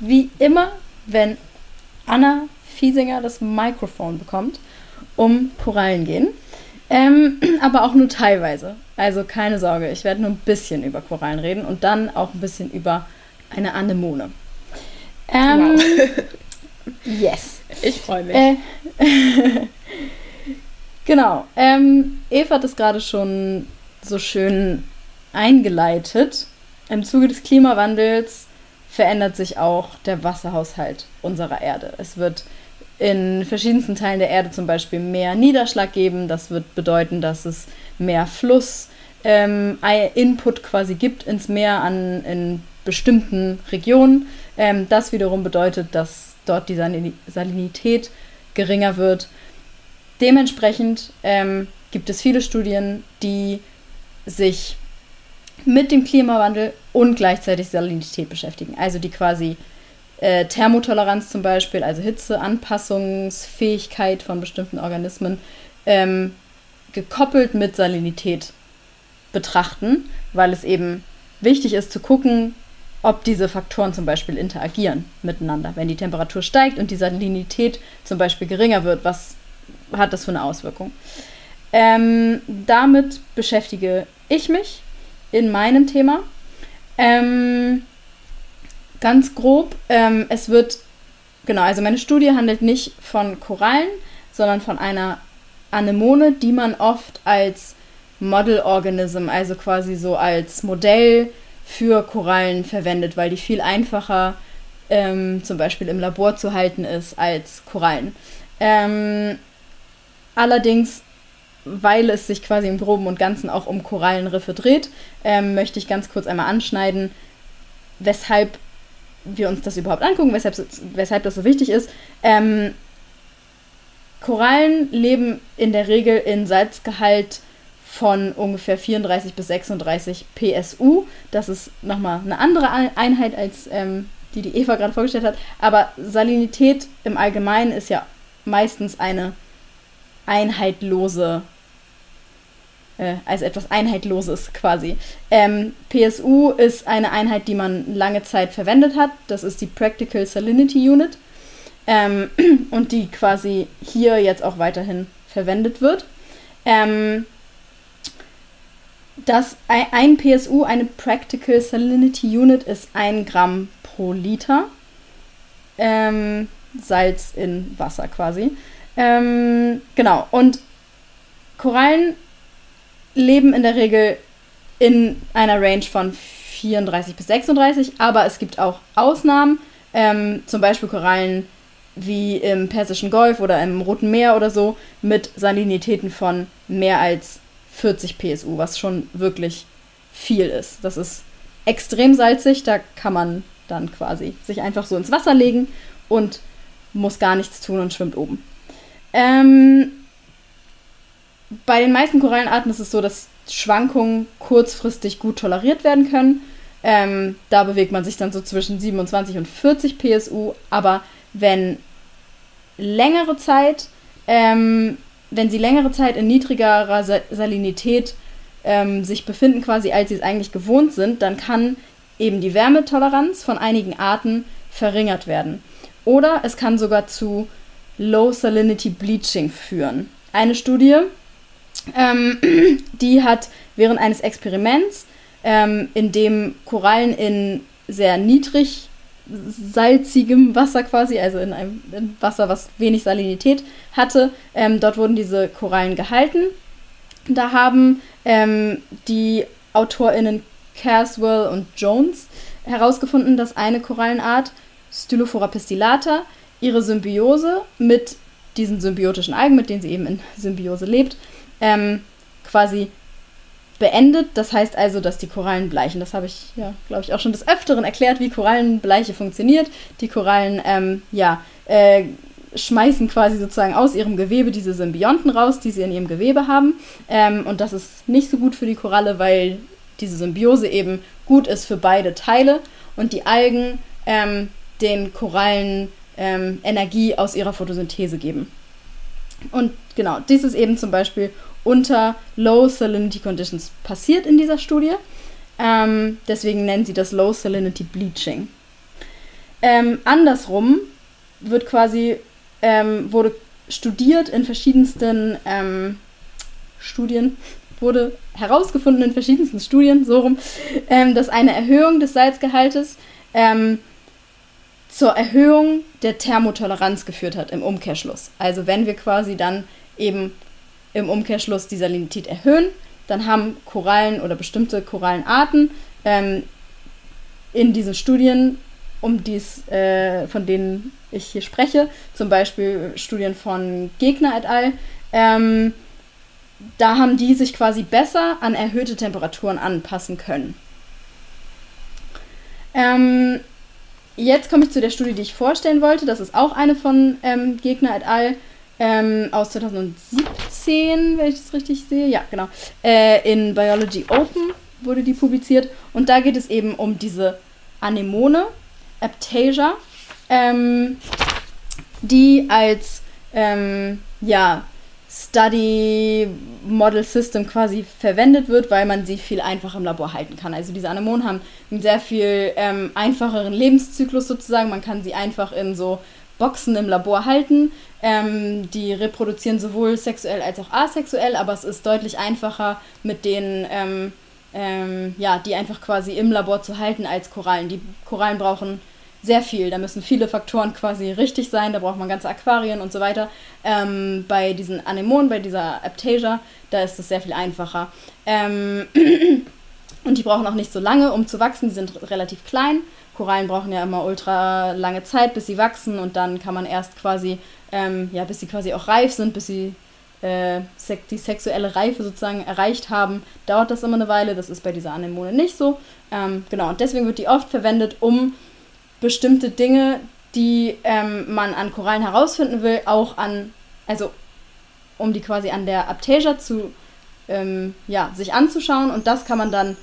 wie immer, wenn Anna Fiesinger das Mikrofon bekommt, um Korallen gehen. Ähm, aber auch nur teilweise. Also keine Sorge, ich werde nur ein bisschen über Korallen reden und dann auch ein bisschen über eine Anemone. Ähm, wow. yes. Ich freue mich. Äh, genau. Ähm, Eva hat es gerade schon so schön eingeleitet. Im Zuge des Klimawandels verändert sich auch der Wasserhaushalt unserer Erde. Es wird in verschiedensten Teilen der Erde zum Beispiel mehr Niederschlag geben. Das wird bedeuten, dass es mehr Fluss ähm, quasi gibt ins Meer an in bestimmten Regionen. Ähm, das wiederum bedeutet, dass dort die Salinität geringer wird. Dementsprechend ähm, gibt es viele Studien, die sich mit dem Klimawandel und gleichzeitig Salinität beschäftigen. Also die quasi äh, Thermotoleranz zum Beispiel, also Hitzeanpassungsfähigkeit von bestimmten Organismen, ähm, gekoppelt mit Salinität betrachten, weil es eben wichtig ist zu gucken, ob diese Faktoren zum Beispiel interagieren miteinander. Wenn die Temperatur steigt und die Salinität zum Beispiel geringer wird, was hat das für eine Auswirkung? Ähm, damit beschäftige ich mich in meinem Thema. Ähm, ganz grob, ähm, es wird, genau, also meine Studie handelt nicht von Korallen, sondern von einer Anemone, die man oft als Model Organism, also quasi so als Modell für Korallen verwendet, weil die viel einfacher ähm, zum Beispiel im Labor zu halten ist als Korallen. Ähm, allerdings, weil es sich quasi im Groben und Ganzen auch um Korallenriffe dreht, ähm, möchte ich ganz kurz einmal anschneiden, weshalb wir uns das überhaupt angucken, weshalb, weshalb das so wichtig ist. Ähm, Korallen leben in der Regel in Salzgehalt von ungefähr 34 bis 36 PSU. Das ist nochmal eine andere Einheit als ähm, die, die Eva gerade vorgestellt hat. Aber Salinität im Allgemeinen ist ja meistens eine einheitlose, äh, also etwas Einheitloses quasi. Ähm, PSU ist eine Einheit, die man lange Zeit verwendet hat. Das ist die Practical Salinity Unit. Ähm, und die quasi hier jetzt auch weiterhin verwendet wird. Ähm, das ein PSU, eine Practical Salinity Unit, ist ein Gramm pro Liter. Ähm, Salz in Wasser quasi. Ähm, genau. Und Korallen leben in der Regel in einer Range von 34 bis 36, aber es gibt auch Ausnahmen. Ähm, zum Beispiel Korallen wie im Persischen Golf oder im Roten Meer oder so mit Salinitäten von mehr als 40 PSU, was schon wirklich viel ist. Das ist extrem salzig, da kann man dann quasi sich einfach so ins Wasser legen und muss gar nichts tun und schwimmt oben. Ähm, bei den meisten Korallenarten ist es so, dass Schwankungen kurzfristig gut toleriert werden können. Ähm, da bewegt man sich dann so zwischen 27 und 40 PSU, aber wenn längere Zeit ähm, wenn sie längere Zeit in niedrigerer Salinität ähm, sich befinden, quasi als sie es eigentlich gewohnt sind, dann kann eben die Wärmetoleranz von einigen Arten verringert werden. Oder es kann sogar zu Low Salinity Bleaching führen. Eine Studie, ähm, die hat während eines Experiments, ähm, in dem Korallen in sehr niedrig salzigem Wasser quasi, also in einem in Wasser, was wenig Salinität hatte, ähm, dort wurden diese Korallen gehalten. Da haben ähm, die AutorInnen Caswell und Jones herausgefunden, dass eine Korallenart, Stylophora pestillata, ihre Symbiose mit diesen symbiotischen Algen, mit denen sie eben in Symbiose lebt, ähm, quasi beendet. Das heißt also, dass die Korallen bleichen. Das habe ich, ja, glaube ich, auch schon des Öfteren erklärt, wie Korallenbleiche funktioniert. Die Korallen, ähm, ja, äh, schmeißen quasi sozusagen aus ihrem Gewebe diese Symbionten raus, die sie in ihrem Gewebe haben. Ähm, und das ist nicht so gut für die Koralle, weil diese Symbiose eben gut ist für beide Teile und die Algen ähm, den Korallen ähm, Energie aus ihrer Photosynthese geben. Und genau, dies ist eben zum Beispiel unter Low Salinity Conditions passiert in dieser Studie. Ähm, deswegen nennen sie das Low Salinity Bleaching. Ähm, andersrum wird quasi, ähm, wurde studiert in verschiedensten ähm, Studien, wurde herausgefunden in verschiedensten Studien, so rum, ähm, dass eine Erhöhung des Salzgehaltes ähm, zur Erhöhung der Thermotoleranz geführt hat im Umkehrschluss. Also wenn wir quasi dann eben im Umkehrschluss die Salinität erhöhen, dann haben Korallen oder bestimmte Korallenarten ähm, in diesen Studien, um dies, äh, von denen ich hier spreche, zum Beispiel Studien von Gegner et al., ähm, da haben die sich quasi besser an erhöhte Temperaturen anpassen können. Ähm, jetzt komme ich zu der Studie, die ich vorstellen wollte. Das ist auch eine von ähm, Gegner et al. Ähm, aus 2017, wenn ich das richtig sehe. Ja, genau. Äh, in Biology Open wurde die publiziert. Und da geht es eben um diese Anemone, Aptasia, ähm, die als ähm, ja, Study Model System quasi verwendet wird, weil man sie viel einfacher im Labor halten kann. Also diese Anemonen haben einen sehr viel ähm, einfacheren Lebenszyklus sozusagen. Man kann sie einfach in so Boxen im Labor halten. Ähm, die reproduzieren sowohl sexuell als auch asexuell, aber es ist deutlich einfacher mit denen, ähm, ähm, ja, die einfach quasi im Labor zu halten als Korallen. Die Korallen brauchen sehr viel. Da müssen viele Faktoren quasi richtig sein. Da braucht man ganze Aquarien und so weiter. Ähm, bei diesen Anemonen, bei dieser Aptasia, da ist es sehr viel einfacher. Ähm und die brauchen auch nicht so lange, um zu wachsen. Die sind relativ klein. Korallen brauchen ja immer ultra lange Zeit, bis sie wachsen und dann kann man erst quasi, ähm, ja, bis sie quasi auch reif sind, bis sie äh, die sexuelle Reife sozusagen erreicht haben, dauert das immer eine Weile. Das ist bei dieser Anemone nicht so. Ähm, genau, und deswegen wird die oft verwendet, um bestimmte Dinge, die ähm, man an Korallen herausfinden will, auch an, also um die quasi an der Aptasia zu, ähm, ja, sich anzuschauen und das kann man dann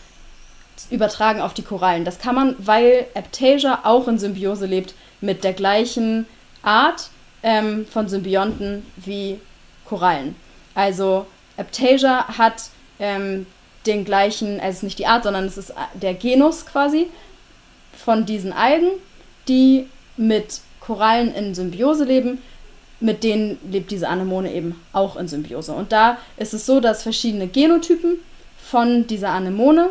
übertragen auf die Korallen. Das kann man, weil Aptasia auch in Symbiose lebt mit der gleichen Art ähm, von Symbionten wie Korallen. Also Aptasia hat ähm, den gleichen, also es ist nicht die Art, sondern es ist der Genus quasi von diesen Algen, die mit Korallen in Symbiose leben, mit denen lebt diese Anemone eben auch in Symbiose. Und da ist es so, dass verschiedene Genotypen von dieser Anemone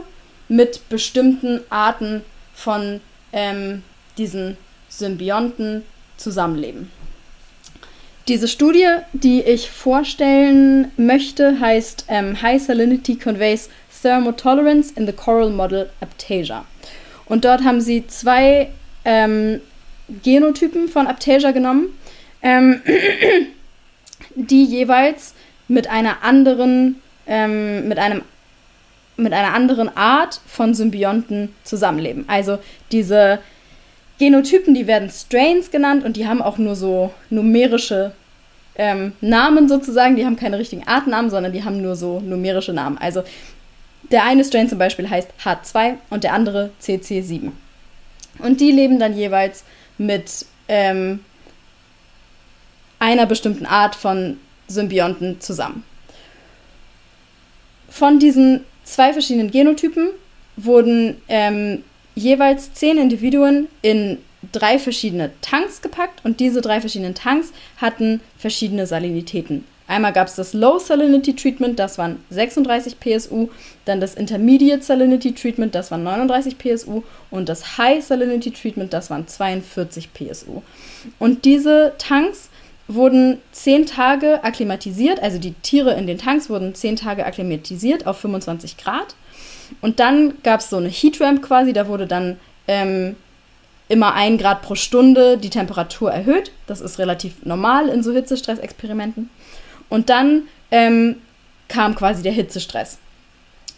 mit bestimmten Arten von ähm, diesen Symbionten zusammenleben. Diese Studie, die ich vorstellen möchte, heißt ähm, High Salinity Conveys Thermotolerance in the Coral Model Aptasia. Und dort haben sie zwei ähm, Genotypen von Aptasia genommen, ähm, die jeweils mit einer anderen, ähm, mit einem mit einer anderen Art von Symbionten zusammenleben. Also diese Genotypen, die werden Strains genannt und die haben auch nur so numerische ähm, Namen sozusagen. Die haben keine richtigen Artnamen, sondern die haben nur so numerische Namen. Also der eine Strain zum Beispiel heißt H2 und der andere CC7. Und die leben dann jeweils mit ähm, einer bestimmten Art von Symbionten zusammen. Von diesen zwei verschiedenen Genotypen wurden ähm, jeweils zehn Individuen in drei verschiedene Tanks gepackt und diese drei verschiedenen Tanks hatten verschiedene Salinitäten. Einmal gab es das Low Salinity Treatment, das waren 36 PSU, dann das Intermediate Salinity Treatment, das waren 39 PSU und das High Salinity Treatment, das waren 42 PSU. Und diese Tanks wurden zehn Tage akklimatisiert, also die Tiere in den Tanks wurden zehn Tage akklimatisiert auf 25 Grad. Und dann gab es so eine Heatramp quasi, da wurde dann ähm, immer ein Grad pro Stunde die Temperatur erhöht. Das ist relativ normal in so Hitzestressexperimenten. Und dann ähm, kam quasi der Hitzestress.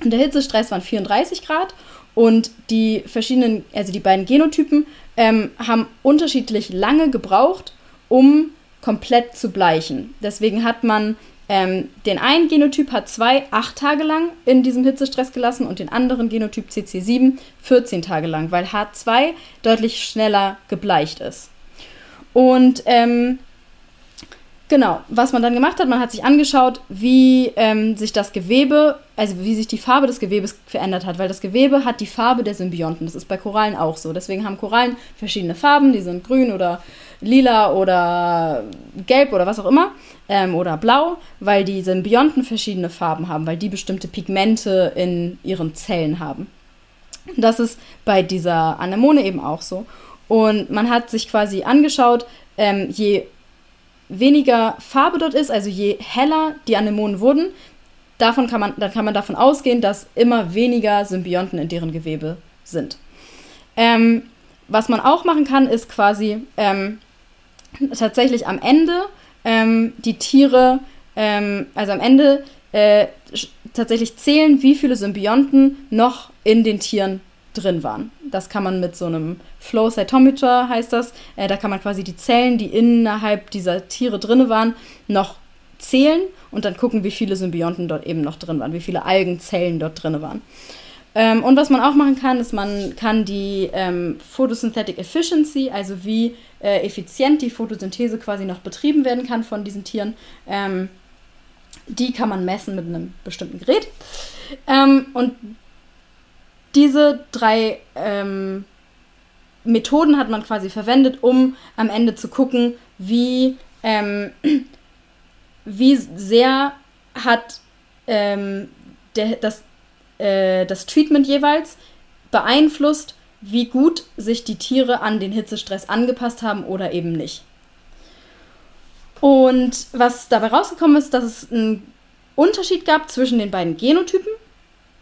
Und der Hitzestress waren 34 Grad und die verschiedenen, also die beiden Genotypen ähm, haben unterschiedlich lange gebraucht, um komplett zu bleichen. Deswegen hat man ähm, den einen Genotyp hat zwei acht Tage lang in diesem Hitzestress gelassen und den anderen Genotyp CC7 14 Tage lang, weil H2 deutlich schneller gebleicht ist. Und ähm, Genau, was man dann gemacht hat, man hat sich angeschaut, wie ähm, sich das Gewebe, also wie sich die Farbe des Gewebes verändert hat, weil das Gewebe hat die Farbe der Symbionten. Das ist bei Korallen auch so. Deswegen haben Korallen verschiedene Farben, die sind grün oder lila oder gelb oder was auch immer ähm, oder blau, weil die Symbionten verschiedene Farben haben, weil die bestimmte Pigmente in ihren Zellen haben. Das ist bei dieser Anemone eben auch so. Und man hat sich quasi angeschaut, ähm, je weniger Farbe dort ist, also je heller die Anemonen wurden, davon kann man, dann kann man davon ausgehen, dass immer weniger Symbionten in deren Gewebe sind. Ähm, was man auch machen kann, ist quasi ähm, tatsächlich am Ende ähm, die Tiere, ähm, also am Ende äh, tatsächlich zählen, wie viele Symbionten noch in den Tieren drin waren. Das kann man mit so einem Flow Cytometer heißt das. Äh, da kann man quasi die Zellen, die innerhalb dieser Tiere drin waren, noch zählen und dann gucken, wie viele Symbionten dort eben noch drin waren, wie viele Algenzellen dort drin waren. Ähm, und was man auch machen kann, ist, man kann die ähm, Photosynthetic Efficiency, also wie äh, effizient die Photosynthese quasi noch betrieben werden kann von diesen Tieren, ähm, die kann man messen mit einem bestimmten Gerät. Ähm, und diese drei ähm, Methoden hat man quasi verwendet, um am Ende zu gucken, wie, ähm, wie sehr hat ähm, der, das, äh, das Treatment jeweils beeinflusst, wie gut sich die Tiere an den Hitzestress angepasst haben oder eben nicht. Und was dabei rausgekommen ist, dass es einen Unterschied gab zwischen den beiden Genotypen.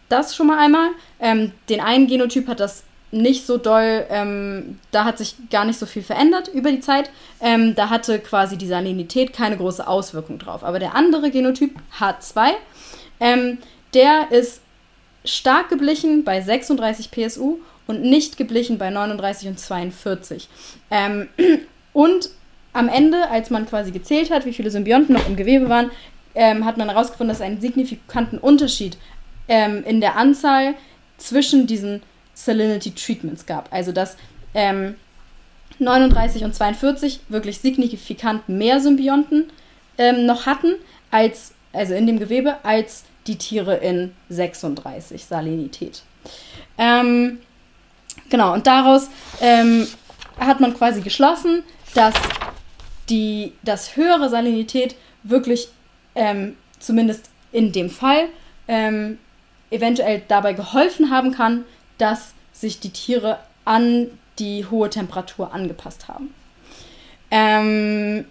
Das schon mal einmal. Ähm, den einen Genotyp hat das nicht so doll, ähm, da hat sich gar nicht so viel verändert über die Zeit. Ähm, da hatte quasi die Salinität keine große Auswirkung drauf. Aber der andere Genotyp, H2, ähm, der ist stark geblichen bei 36 PSU und nicht geblichen bei 39 und 42. Ähm, und am Ende, als man quasi gezählt hat, wie viele Symbionten noch im Gewebe waren, ähm, hat man herausgefunden, dass es einen signifikanten Unterschied ähm, in der Anzahl zwischen diesen Salinity Treatments gab. Also dass ähm, 39 und 42 wirklich signifikant mehr Symbionten ähm, noch hatten, als, also in dem Gewebe, als die Tiere in 36 Salinität. Ähm, genau, und daraus ähm, hat man quasi geschlossen, dass die, dass höhere Salinität wirklich ähm, zumindest in dem Fall ähm, eventuell dabei geholfen haben kann, dass sich die Tiere an die hohe Temperatur angepasst haben. Ähm,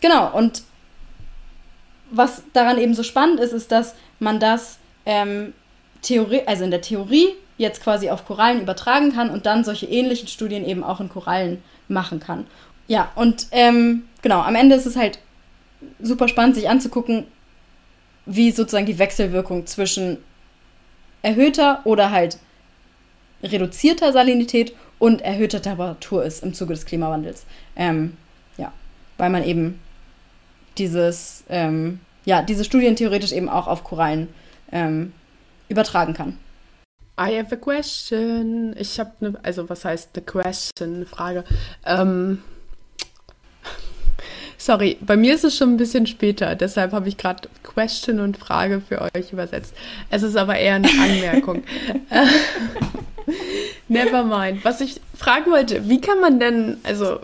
genau, und was daran eben so spannend ist, ist, dass man das ähm, Theorie, also in der Theorie jetzt quasi auf Korallen übertragen kann und dann solche ähnlichen Studien eben auch in Korallen machen kann. Ja, und ähm, genau, am Ende ist es halt super spannend, sich anzugucken, wie sozusagen die Wechselwirkung zwischen erhöhter oder halt reduzierter Salinität und erhöhter Temperatur ist im Zuge des Klimawandels. Ähm, ja, weil man eben dieses, ähm, ja, diese Studien theoretisch eben auch auf Korallen ähm, übertragen kann. I have a question. Ich habe eine, also was heißt the question? Frage. Ähm, sorry, bei mir ist es schon ein bisschen später, deshalb habe ich gerade Question und Frage für euch übersetzt. Es ist aber eher eine Anmerkung. Never mind. Was ich fragen wollte, wie kann man denn, also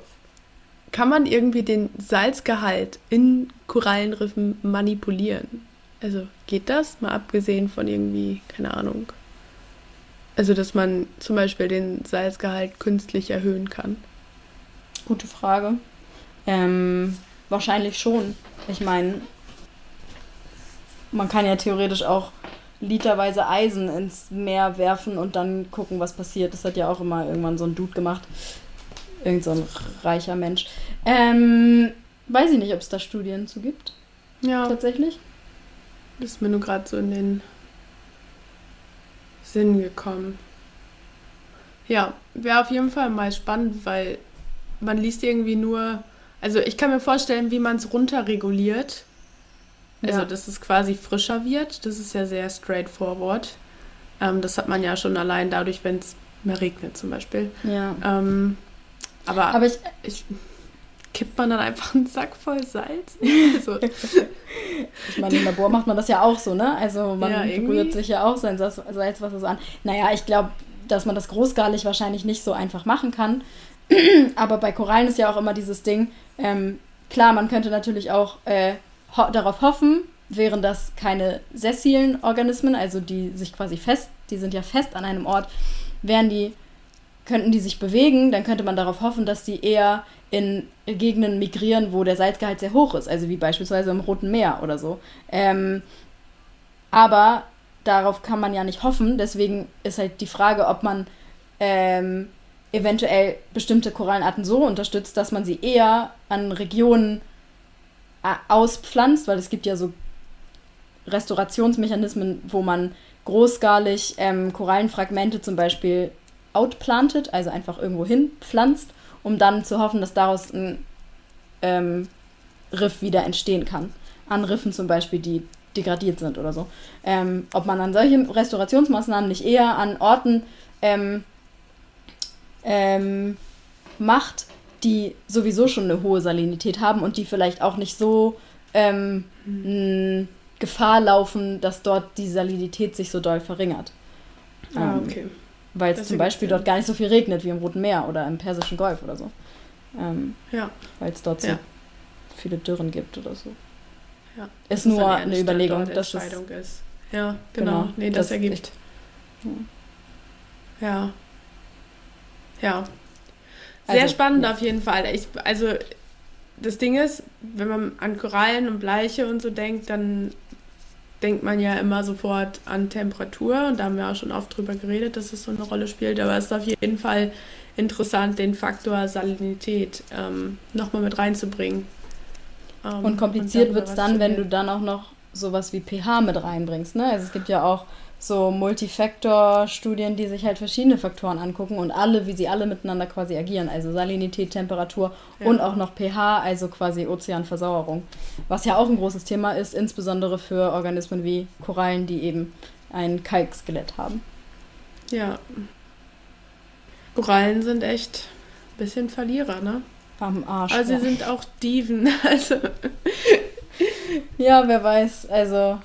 kann man irgendwie den Salzgehalt in Korallenriffen manipulieren? Also geht das, mal abgesehen von irgendwie, keine Ahnung. Also, dass man zum Beispiel den Salzgehalt künstlich erhöhen kann. Gute Frage. Ähm, wahrscheinlich schon. Ich meine, man kann ja theoretisch auch literweise Eisen ins Meer werfen und dann gucken, was passiert. Das hat ja auch immer irgendwann so ein Dude gemacht. Irgend so ein reicher Mensch. Ähm, weiß ich nicht, ob es da Studien zu gibt. Ja. Tatsächlich. Das ist mir nur gerade so in den Sinn gekommen. Ja, wäre auf jeden Fall mal spannend, weil man liest irgendwie nur, also ich kann mir vorstellen, wie man es runterreguliert. Also, Ja. dass es quasi frischer wird. Das ist ja sehr straightforward. Ähm, das hat man ja schon allein dadurch, wenn es mehr regnet zum Beispiel. Ja. Ähm, aber Aber ich, ich, kippt man dann einfach einen Sack voll Salz? Also, ich meine, im Labor macht man das ja auch so, ne? Also man Ja, rührt sich ja auch sein Salz- Salzwasser so an. Naja, ich glaube, dass man das großskalig wahrscheinlich nicht so einfach machen kann. Aber bei Korallen ist ja auch immer dieses Ding, ähm, klar, man könnte natürlich auch äh, ho darauf hoffen, wären das keine sessilen Organismen, also die sich quasi fest, die sind ja fest an einem Ort, wären die, könnten die sich bewegen, dann könnte man darauf hoffen, dass die eher in Gegenden migrieren, wo der Salzgehalt sehr hoch ist, also wie beispielsweise im Roten Meer oder so. Ähm, aber darauf kann man ja nicht hoffen, deswegen ist halt die Frage, ob man ähm, eventuell bestimmte Korallenarten so unterstützt, dass man sie eher an Regionen äh, auspflanzt, weil es gibt ja so Restaurationsmechanismen, wo man großskalig ähm, Korallenfragmente zum Beispiel outplantet, also einfach irgendwo hin pflanzt, um dann zu hoffen, dass daraus ein ähm, Riff wieder entstehen kann. An Riffen zum Beispiel, die degradiert sind oder so. Ähm, ob man an solche Restaurationsmaßnahmen nicht eher an Orten ähm, ähm, macht, die sowieso schon eine hohe Salinität haben und die vielleicht auch nicht so ähm, mh, Gefahr laufen, dass dort die Salinität sich so doll verringert. ah, Ähm, okay. Weil es zum Beispiel dort gar nicht so viel regnet wie im Roten Meer oder im Persischen Golf oder so. Ähm, Ja. weil es dort so Ja. viele Dürren gibt oder so. Ja. Ist Dass es nur eher eine Überlegung. Das ist, Standortentscheidung ist. Ja, genau. Genau, Nee, das, das ergibt. Ja. Ja. Sehr Also, spannend ja. auf jeden Fall. Ich, also, das Ding ist, wenn man an Korallen und Bleiche und so denkt, dann denkt man ja immer sofort an Temperatur. Und da haben wir auch schon oft drüber geredet, dass es so eine Rolle spielt. Aber es ist auf jeden Fall interessant, den Faktor Salinität ähm, nochmal mit reinzubringen. Ähm, Und kompliziert wird es dann, wenn du dann auch noch sowas wie pH mit reinbringst. Ne? Also es gibt ja auch so Multifaktor-Studien, die sich halt verschiedene Faktoren angucken und alle, wie sie alle miteinander quasi agieren. Also Salinität, Temperatur Ja. und auch noch pH, also quasi Ozeanversauerung. Was ja auch ein großes Thema ist, insbesondere für Organismen wie Korallen, die eben ein Kalkskelett haben. Ja. Korallen sind echt ein bisschen Verlierer, ne? Am Arsch. Aber sie ja. sind auch Dieven, also. ja, wer weiß. Also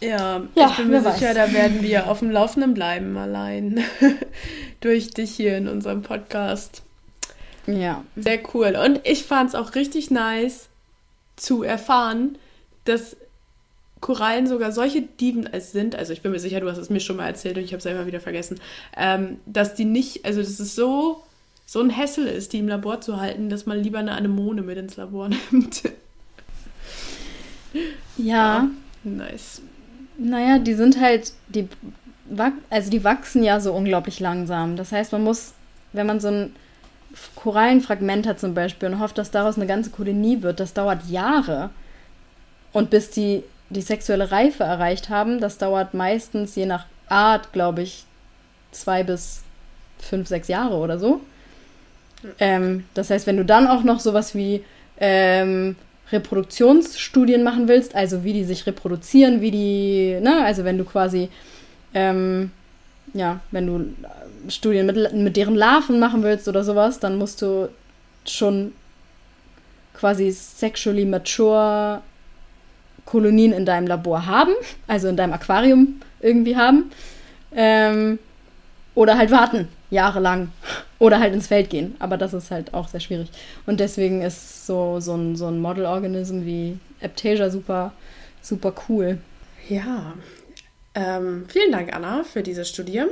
Ja, Ja, ich bin mir sicher, weiß. da werden wir auf dem Laufenden bleiben, allein. Durch dich hier in unserem Podcast. ja. Sehr cool. Und ich fand es auch richtig nice zu erfahren, dass Korallen sogar solche Dieven es sind. Also ich bin mir sicher, du hast es mir schon mal erzählt und ich habe es selber wieder vergessen. Ähm, dass die nicht, also dass es so, so ein Hessel ist, die im Labor zu halten, dass man lieber eine Anemone mit ins Labor nimmt. Ja. nice. Naja, die sind halt, die, also die wachsen ja so unglaublich langsam. Das heißt, man muss, wenn man so ein Korallenfragment hat zum Beispiel und hofft, dass daraus eine ganze Kolonie wird, das dauert Jahre. Und bis die die sexuelle Reife erreicht haben, das dauert meistens je nach Art, glaube ich, zwei bis fünf, sechs Jahre oder so. Ähm, das heißt, wenn du dann auch noch sowas wie ähm, Reproduktionsstudien machen willst, also wie die sich reproduzieren, wie die, ne, also wenn du quasi, ähm, ja, wenn du äh, Studien mit, mit deren Larven machen willst oder sowas, dann musst du schon quasi sexually mature Kolonien in deinem Labor haben, also in deinem Aquarium irgendwie haben. Ähm, Oder halt warten, jahrelang. Oder halt ins Feld gehen. Aber das ist halt auch sehr schwierig. Und deswegen ist so, so ein, so ein Model-Organism wie Aptasia super, super cool. Ja, ähm, vielen Dank, Anna, für diese Studie.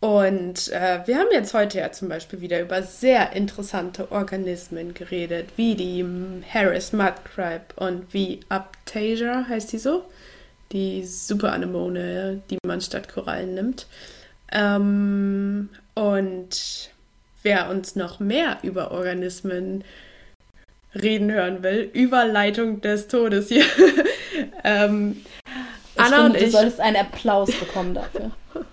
Und äh, wir haben jetzt heute ja zum Beispiel wieder über sehr interessante Organismen geredet, wie die Harris Mudcrab und wie Aptasia, heißt die so? Die Superanemone, die man statt Korallen nimmt. Ähm, und wer uns noch mehr über Organismen reden hören will, Überleitung des Todes hier. ähm, Anna finde, und ich. Du solltest einen Applaus bekommen dafür.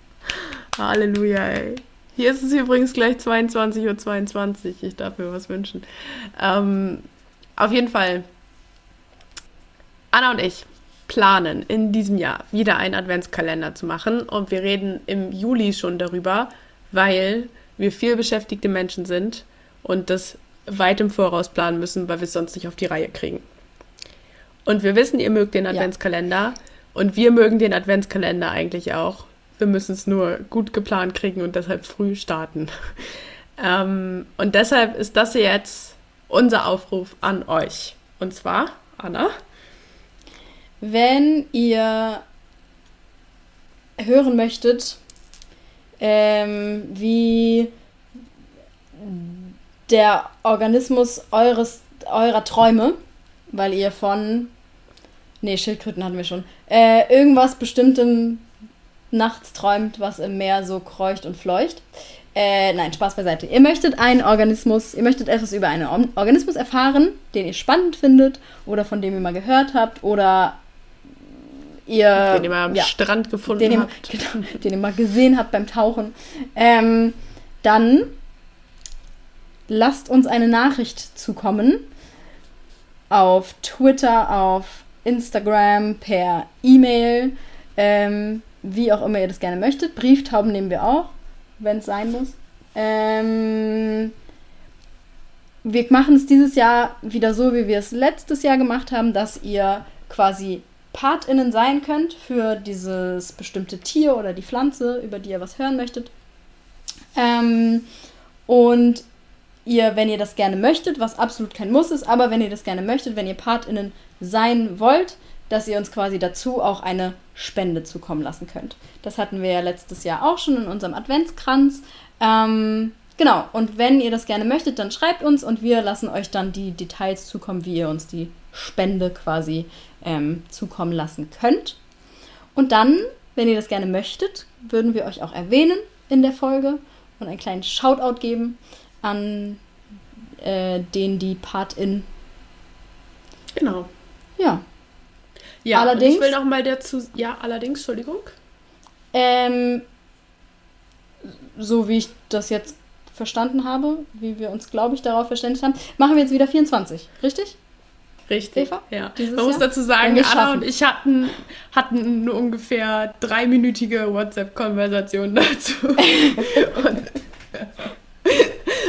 Halleluja, ey. Hier ist es übrigens gleich 22.22 Uhr. 22. Ich darf mir was wünschen. Ähm, auf jeden Fall, Anna und ich planen in diesem Jahr wieder einen Adventskalender zu machen. Und wir reden im Juli schon darüber, weil wir viel beschäftigte Menschen sind und das weit im Voraus planen müssen, weil wir es sonst nicht auf die Reihe kriegen. Und wir wissen, ihr mögt den Adventskalender ja. und wir mögen den Adventskalender eigentlich auch. Wir müssen es nur gut geplant kriegen und deshalb früh starten. Ähm, und deshalb ist das jetzt unser Aufruf an euch. Und zwar, Anna. Wenn ihr hören möchtet, ähm, wie der Organismus eures, eurer Träume, weil ihr von, nee, Schildkröten hatten wir schon, äh, irgendwas Bestimmtem nachts träumt, was im Meer so kreucht und fleucht. Äh, nein, Spaß beiseite. Ihr möchtet einen Organismus, ihr möchtet etwas über einen Organismus erfahren, den ihr spannend findet oder von dem ihr mal gehört habt oder ihr. Den ihr mal am ja, Strand gefunden den habt. Ihr, genau, den ihr mal gesehen habt beim Tauchen. Ähm, dann lasst uns eine Nachricht zukommen. Auf Twitter, auf Instagram, per E-Mail. Ähm, wie auch immer ihr das gerne möchtet. Brieftauben nehmen wir auch, wenn es sein muss. Ähm, wir machen es dieses Jahr wieder so, wie wir es letztes Jahr gemacht haben, dass ihr quasi PartInnen sein könnt für dieses bestimmte Tier oder die Pflanze, über die ihr was hören möchtet. Ähm, und ihr, wenn ihr das gerne möchtet, was absolut kein Muss ist, aber wenn ihr das gerne möchtet, wenn ihr PartInnen sein wollt, dass ihr uns quasi dazu auch eine Spende zukommen lassen könnt. Das hatten wir ja letztes Jahr auch schon in unserem Adventskranz. Ähm, genau, und wenn ihr das gerne möchtet, dann schreibt uns und wir lassen euch dann die Details zukommen, wie ihr uns die Spende quasi ähm, zukommen lassen könnt. Und dann, wenn ihr das gerne möchtet, würden wir euch auch erwähnen in der Folge und einen kleinen Shoutout geben an äh, den die Part-In. Genau. Ja, ja, allerdings, ich will noch mal dazu. Ja, allerdings, Entschuldigung. Ähm, so wie ich das jetzt verstanden habe, wie wir uns, glaube ich, darauf verständigt haben, machen wir jetzt wieder 24, richtig? Richtig. Eva? Ja. Man Jahr? muss dazu sagen, Anna schaffen. und ich hatten, hatten eine ungefähr dreiminütige WhatsApp-Konversation dazu. und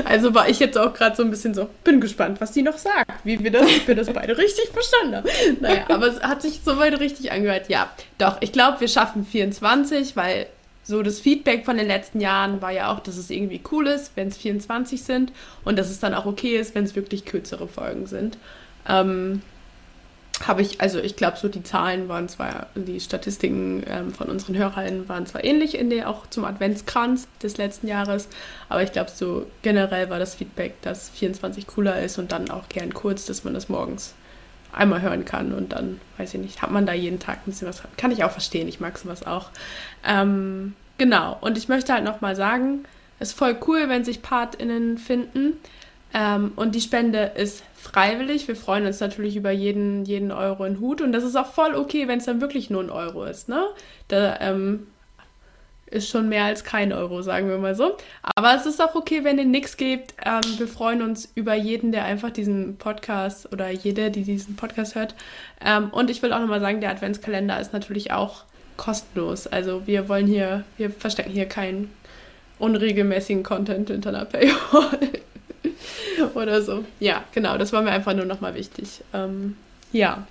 also war ich jetzt auch gerade so ein bisschen so, bin gespannt, was sie noch sagt, wie wir das, wir das beide richtig verstanden haben. Naja, aber es hat sich soweit richtig angehört. Ja, doch, ich glaube, wir schaffen 24, weil so das Feedback von den letzten Jahren war ja auch, dass es irgendwie cool ist, wenn es 24 sind und dass es dann auch okay ist, wenn es wirklich kürzere Folgen sind. Ähm, habe ich, also ich glaube, so die Zahlen waren zwar, die Statistiken ähm, von unseren Hörern waren zwar ähnlich in der auch zum Adventskranz des letzten Jahres, aber ich glaube, so generell war das Feedback, dass 24 cooler ist und dann auch gern kurz, dass man das morgens einmal hören kann und dann, weiß ich nicht, hat man da jeden Tag ein bisschen was. Kann ich auch verstehen, ich mag sowas auch. Ähm, genau, und ich möchte halt nochmal sagen, es ist voll cool, wenn sich PartInnen finden. Ähm, und die Spende ist freiwillig. Wir freuen uns natürlich über jeden, jeden Euro in Hut. Und das ist auch voll okay, wenn es dann wirklich nur ein Euro ist. Ne? Da ähm, ist schon mehr als kein Euro, sagen wir mal so. Aber es ist auch okay, wenn ihr nichts gebt. Ähm, wir freuen uns über jeden, der einfach diesen Podcast oder jede, die diesen Podcast hört. Ähm, und ich will auch nochmal sagen, der Adventskalender ist natürlich auch kostenlos. Also wir wollen hier, wir verstecken hier keinen unregelmäßigen Content hinter einer Paywall. Oder so. Ja, genau, das war mir einfach nur nochmal wichtig. Ähm, ja.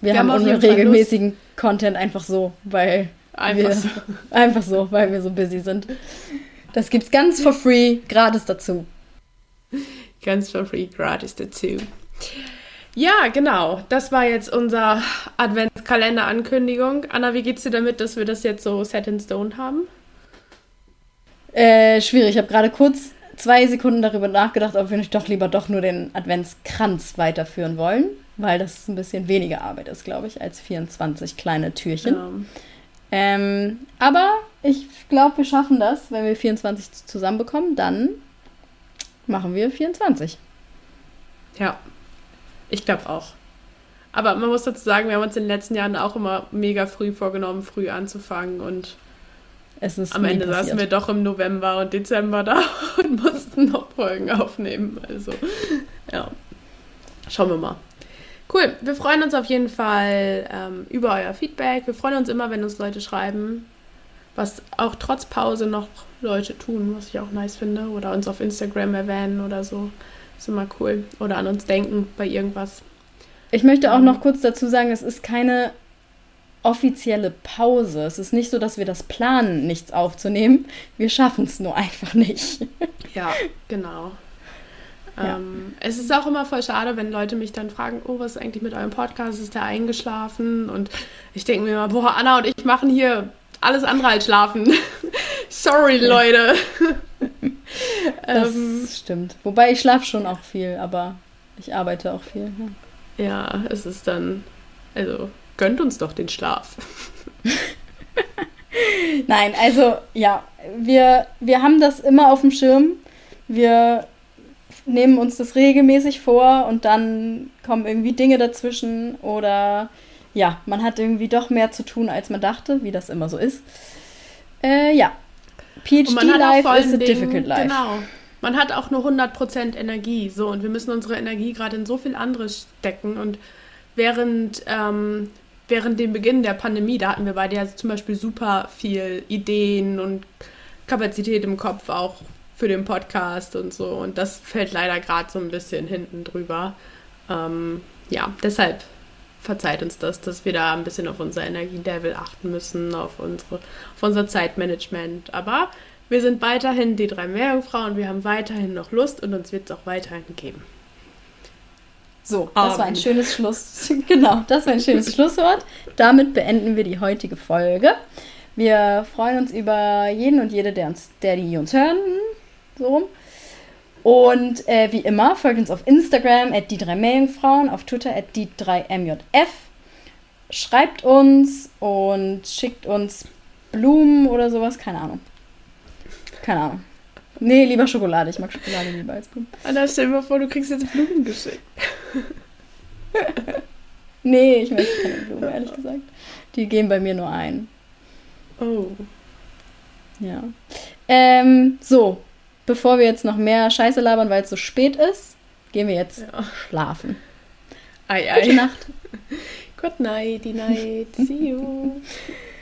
Wir, Wir haben, haben unregelmäßigen Content einfach so, weil Einfach, wir, so. einfach so, weil wir so busy sind. Das gibt's ganz for free, gratis dazu. Ganz for free, gratis dazu. Ja, genau. Das war jetzt unser Adventskalender-Ankündigung. Anna, wie geht's dir damit, dass wir das jetzt so set in stone haben? Äh, schwierig. Ich habe gerade kurz zwei Sekunden darüber nachgedacht, ob wir nicht doch lieber doch nur den Adventskranz weiterführen wollen, weil das ein bisschen weniger Arbeit ist, glaube ich, als 24 kleine Türchen. Ja. Ähm, aber ich glaube, wir schaffen das. Wenn wir 24 zusammenbekommen, dann machen wir 24. Ja, ich glaube auch. Aber man muss dazu sagen, wir haben uns in den letzten Jahren auch immer mega früh vorgenommen, früh anzufangen und am Ende passiert. saßen wir doch im November und Dezember da und mussten noch Folgen aufnehmen. Also, ja. Schauen wir mal. Cool, wir freuen uns auf jeden Fall ähm, über euer Feedback. Wir freuen uns immer, wenn uns Leute schreiben, was auch trotz Pause noch Leute tun, was ich auch nice finde. Oder uns auf Instagram erwähnen oder so. Ist immer cool. Oder an uns denken bei irgendwas. Ich möchte auch noch kurz dazu sagen, es ist keine offizielle Pause. Es ist nicht so, dass wir das planen, nichts aufzunehmen. Wir schaffen es nur einfach nicht. Ja, genau. Ja. Ähm, es ist auch immer voll schade, wenn Leute mich dann fragen, oh, was ist eigentlich mit eurem Podcast? Ist der eingeschlafen? Und ich denke mir immer, boah, Anna und ich machen hier alles andere als schlafen. Sorry, Leute. das ähm, stimmt. Wobei ich schlafe schon auch viel, aber ich arbeite auch viel. Ja. ja, es ist dann, also gönnt uns doch den Schlaf. Nein, also ja, wir, wir haben das immer auf dem Schirm. Wir nehmen uns das regelmäßig vor und dann kommen irgendwie Dinge dazwischen oder ja, man hat irgendwie doch mehr zu tun, als man dachte, wie das immer so ist. Äh, ja, PhD Life is a difficult life. Genau. Man hat auch nur 100% Energie, so und wir müssen unsere Energie gerade in so viel anderes stecken und während ähm, während dem Beginn der Pandemie, da hatten wir beide ja zum Beispiel super viel Ideen und Kapazität im Kopf auch für den Podcast und so. Und das fällt leider gerade so ein bisschen hinten drüber. Ähm, ja, deshalb verzeiht uns das, dass wir da ein bisschen auf unser Energielevel achten müssen, auf, unsere, auf unser Zeitmanagement. Aber wir sind weiterhin die drei Meerjungfrauen, wir haben weiterhin noch Lust und uns wird es auch weiterhin geben. So, das war ein schönes Schluss. genau, das war ein schönes Schlusswort. Damit beenden wir die heutige Folge. Wir freuen uns über jeden und jede, der, uns, der die uns hören so rum. Und äh, wie immer, folgt uns auf Instagram at die drei Meerjungfrauen, auf Twitter at die 3MJF. Schreibt uns und schickt uns Blumen oder sowas, keine Ahnung. Keine Ahnung. Nee, lieber Schokolade. Ich mag Schokolade lieber als Blumen. Anna, stell dir mal vor, du kriegst jetzt Blumen geschickt. nee, ich möchte keine Blumen, ehrlich gesagt. Die gehen bei mir nur ein. Oh. Ja. Ähm, so, bevor wir jetzt noch mehr Scheiße labern, weil es so spät ist, gehen wir jetzt ja. schlafen. Ei, ei. Gute Nacht. Good night, night. See you.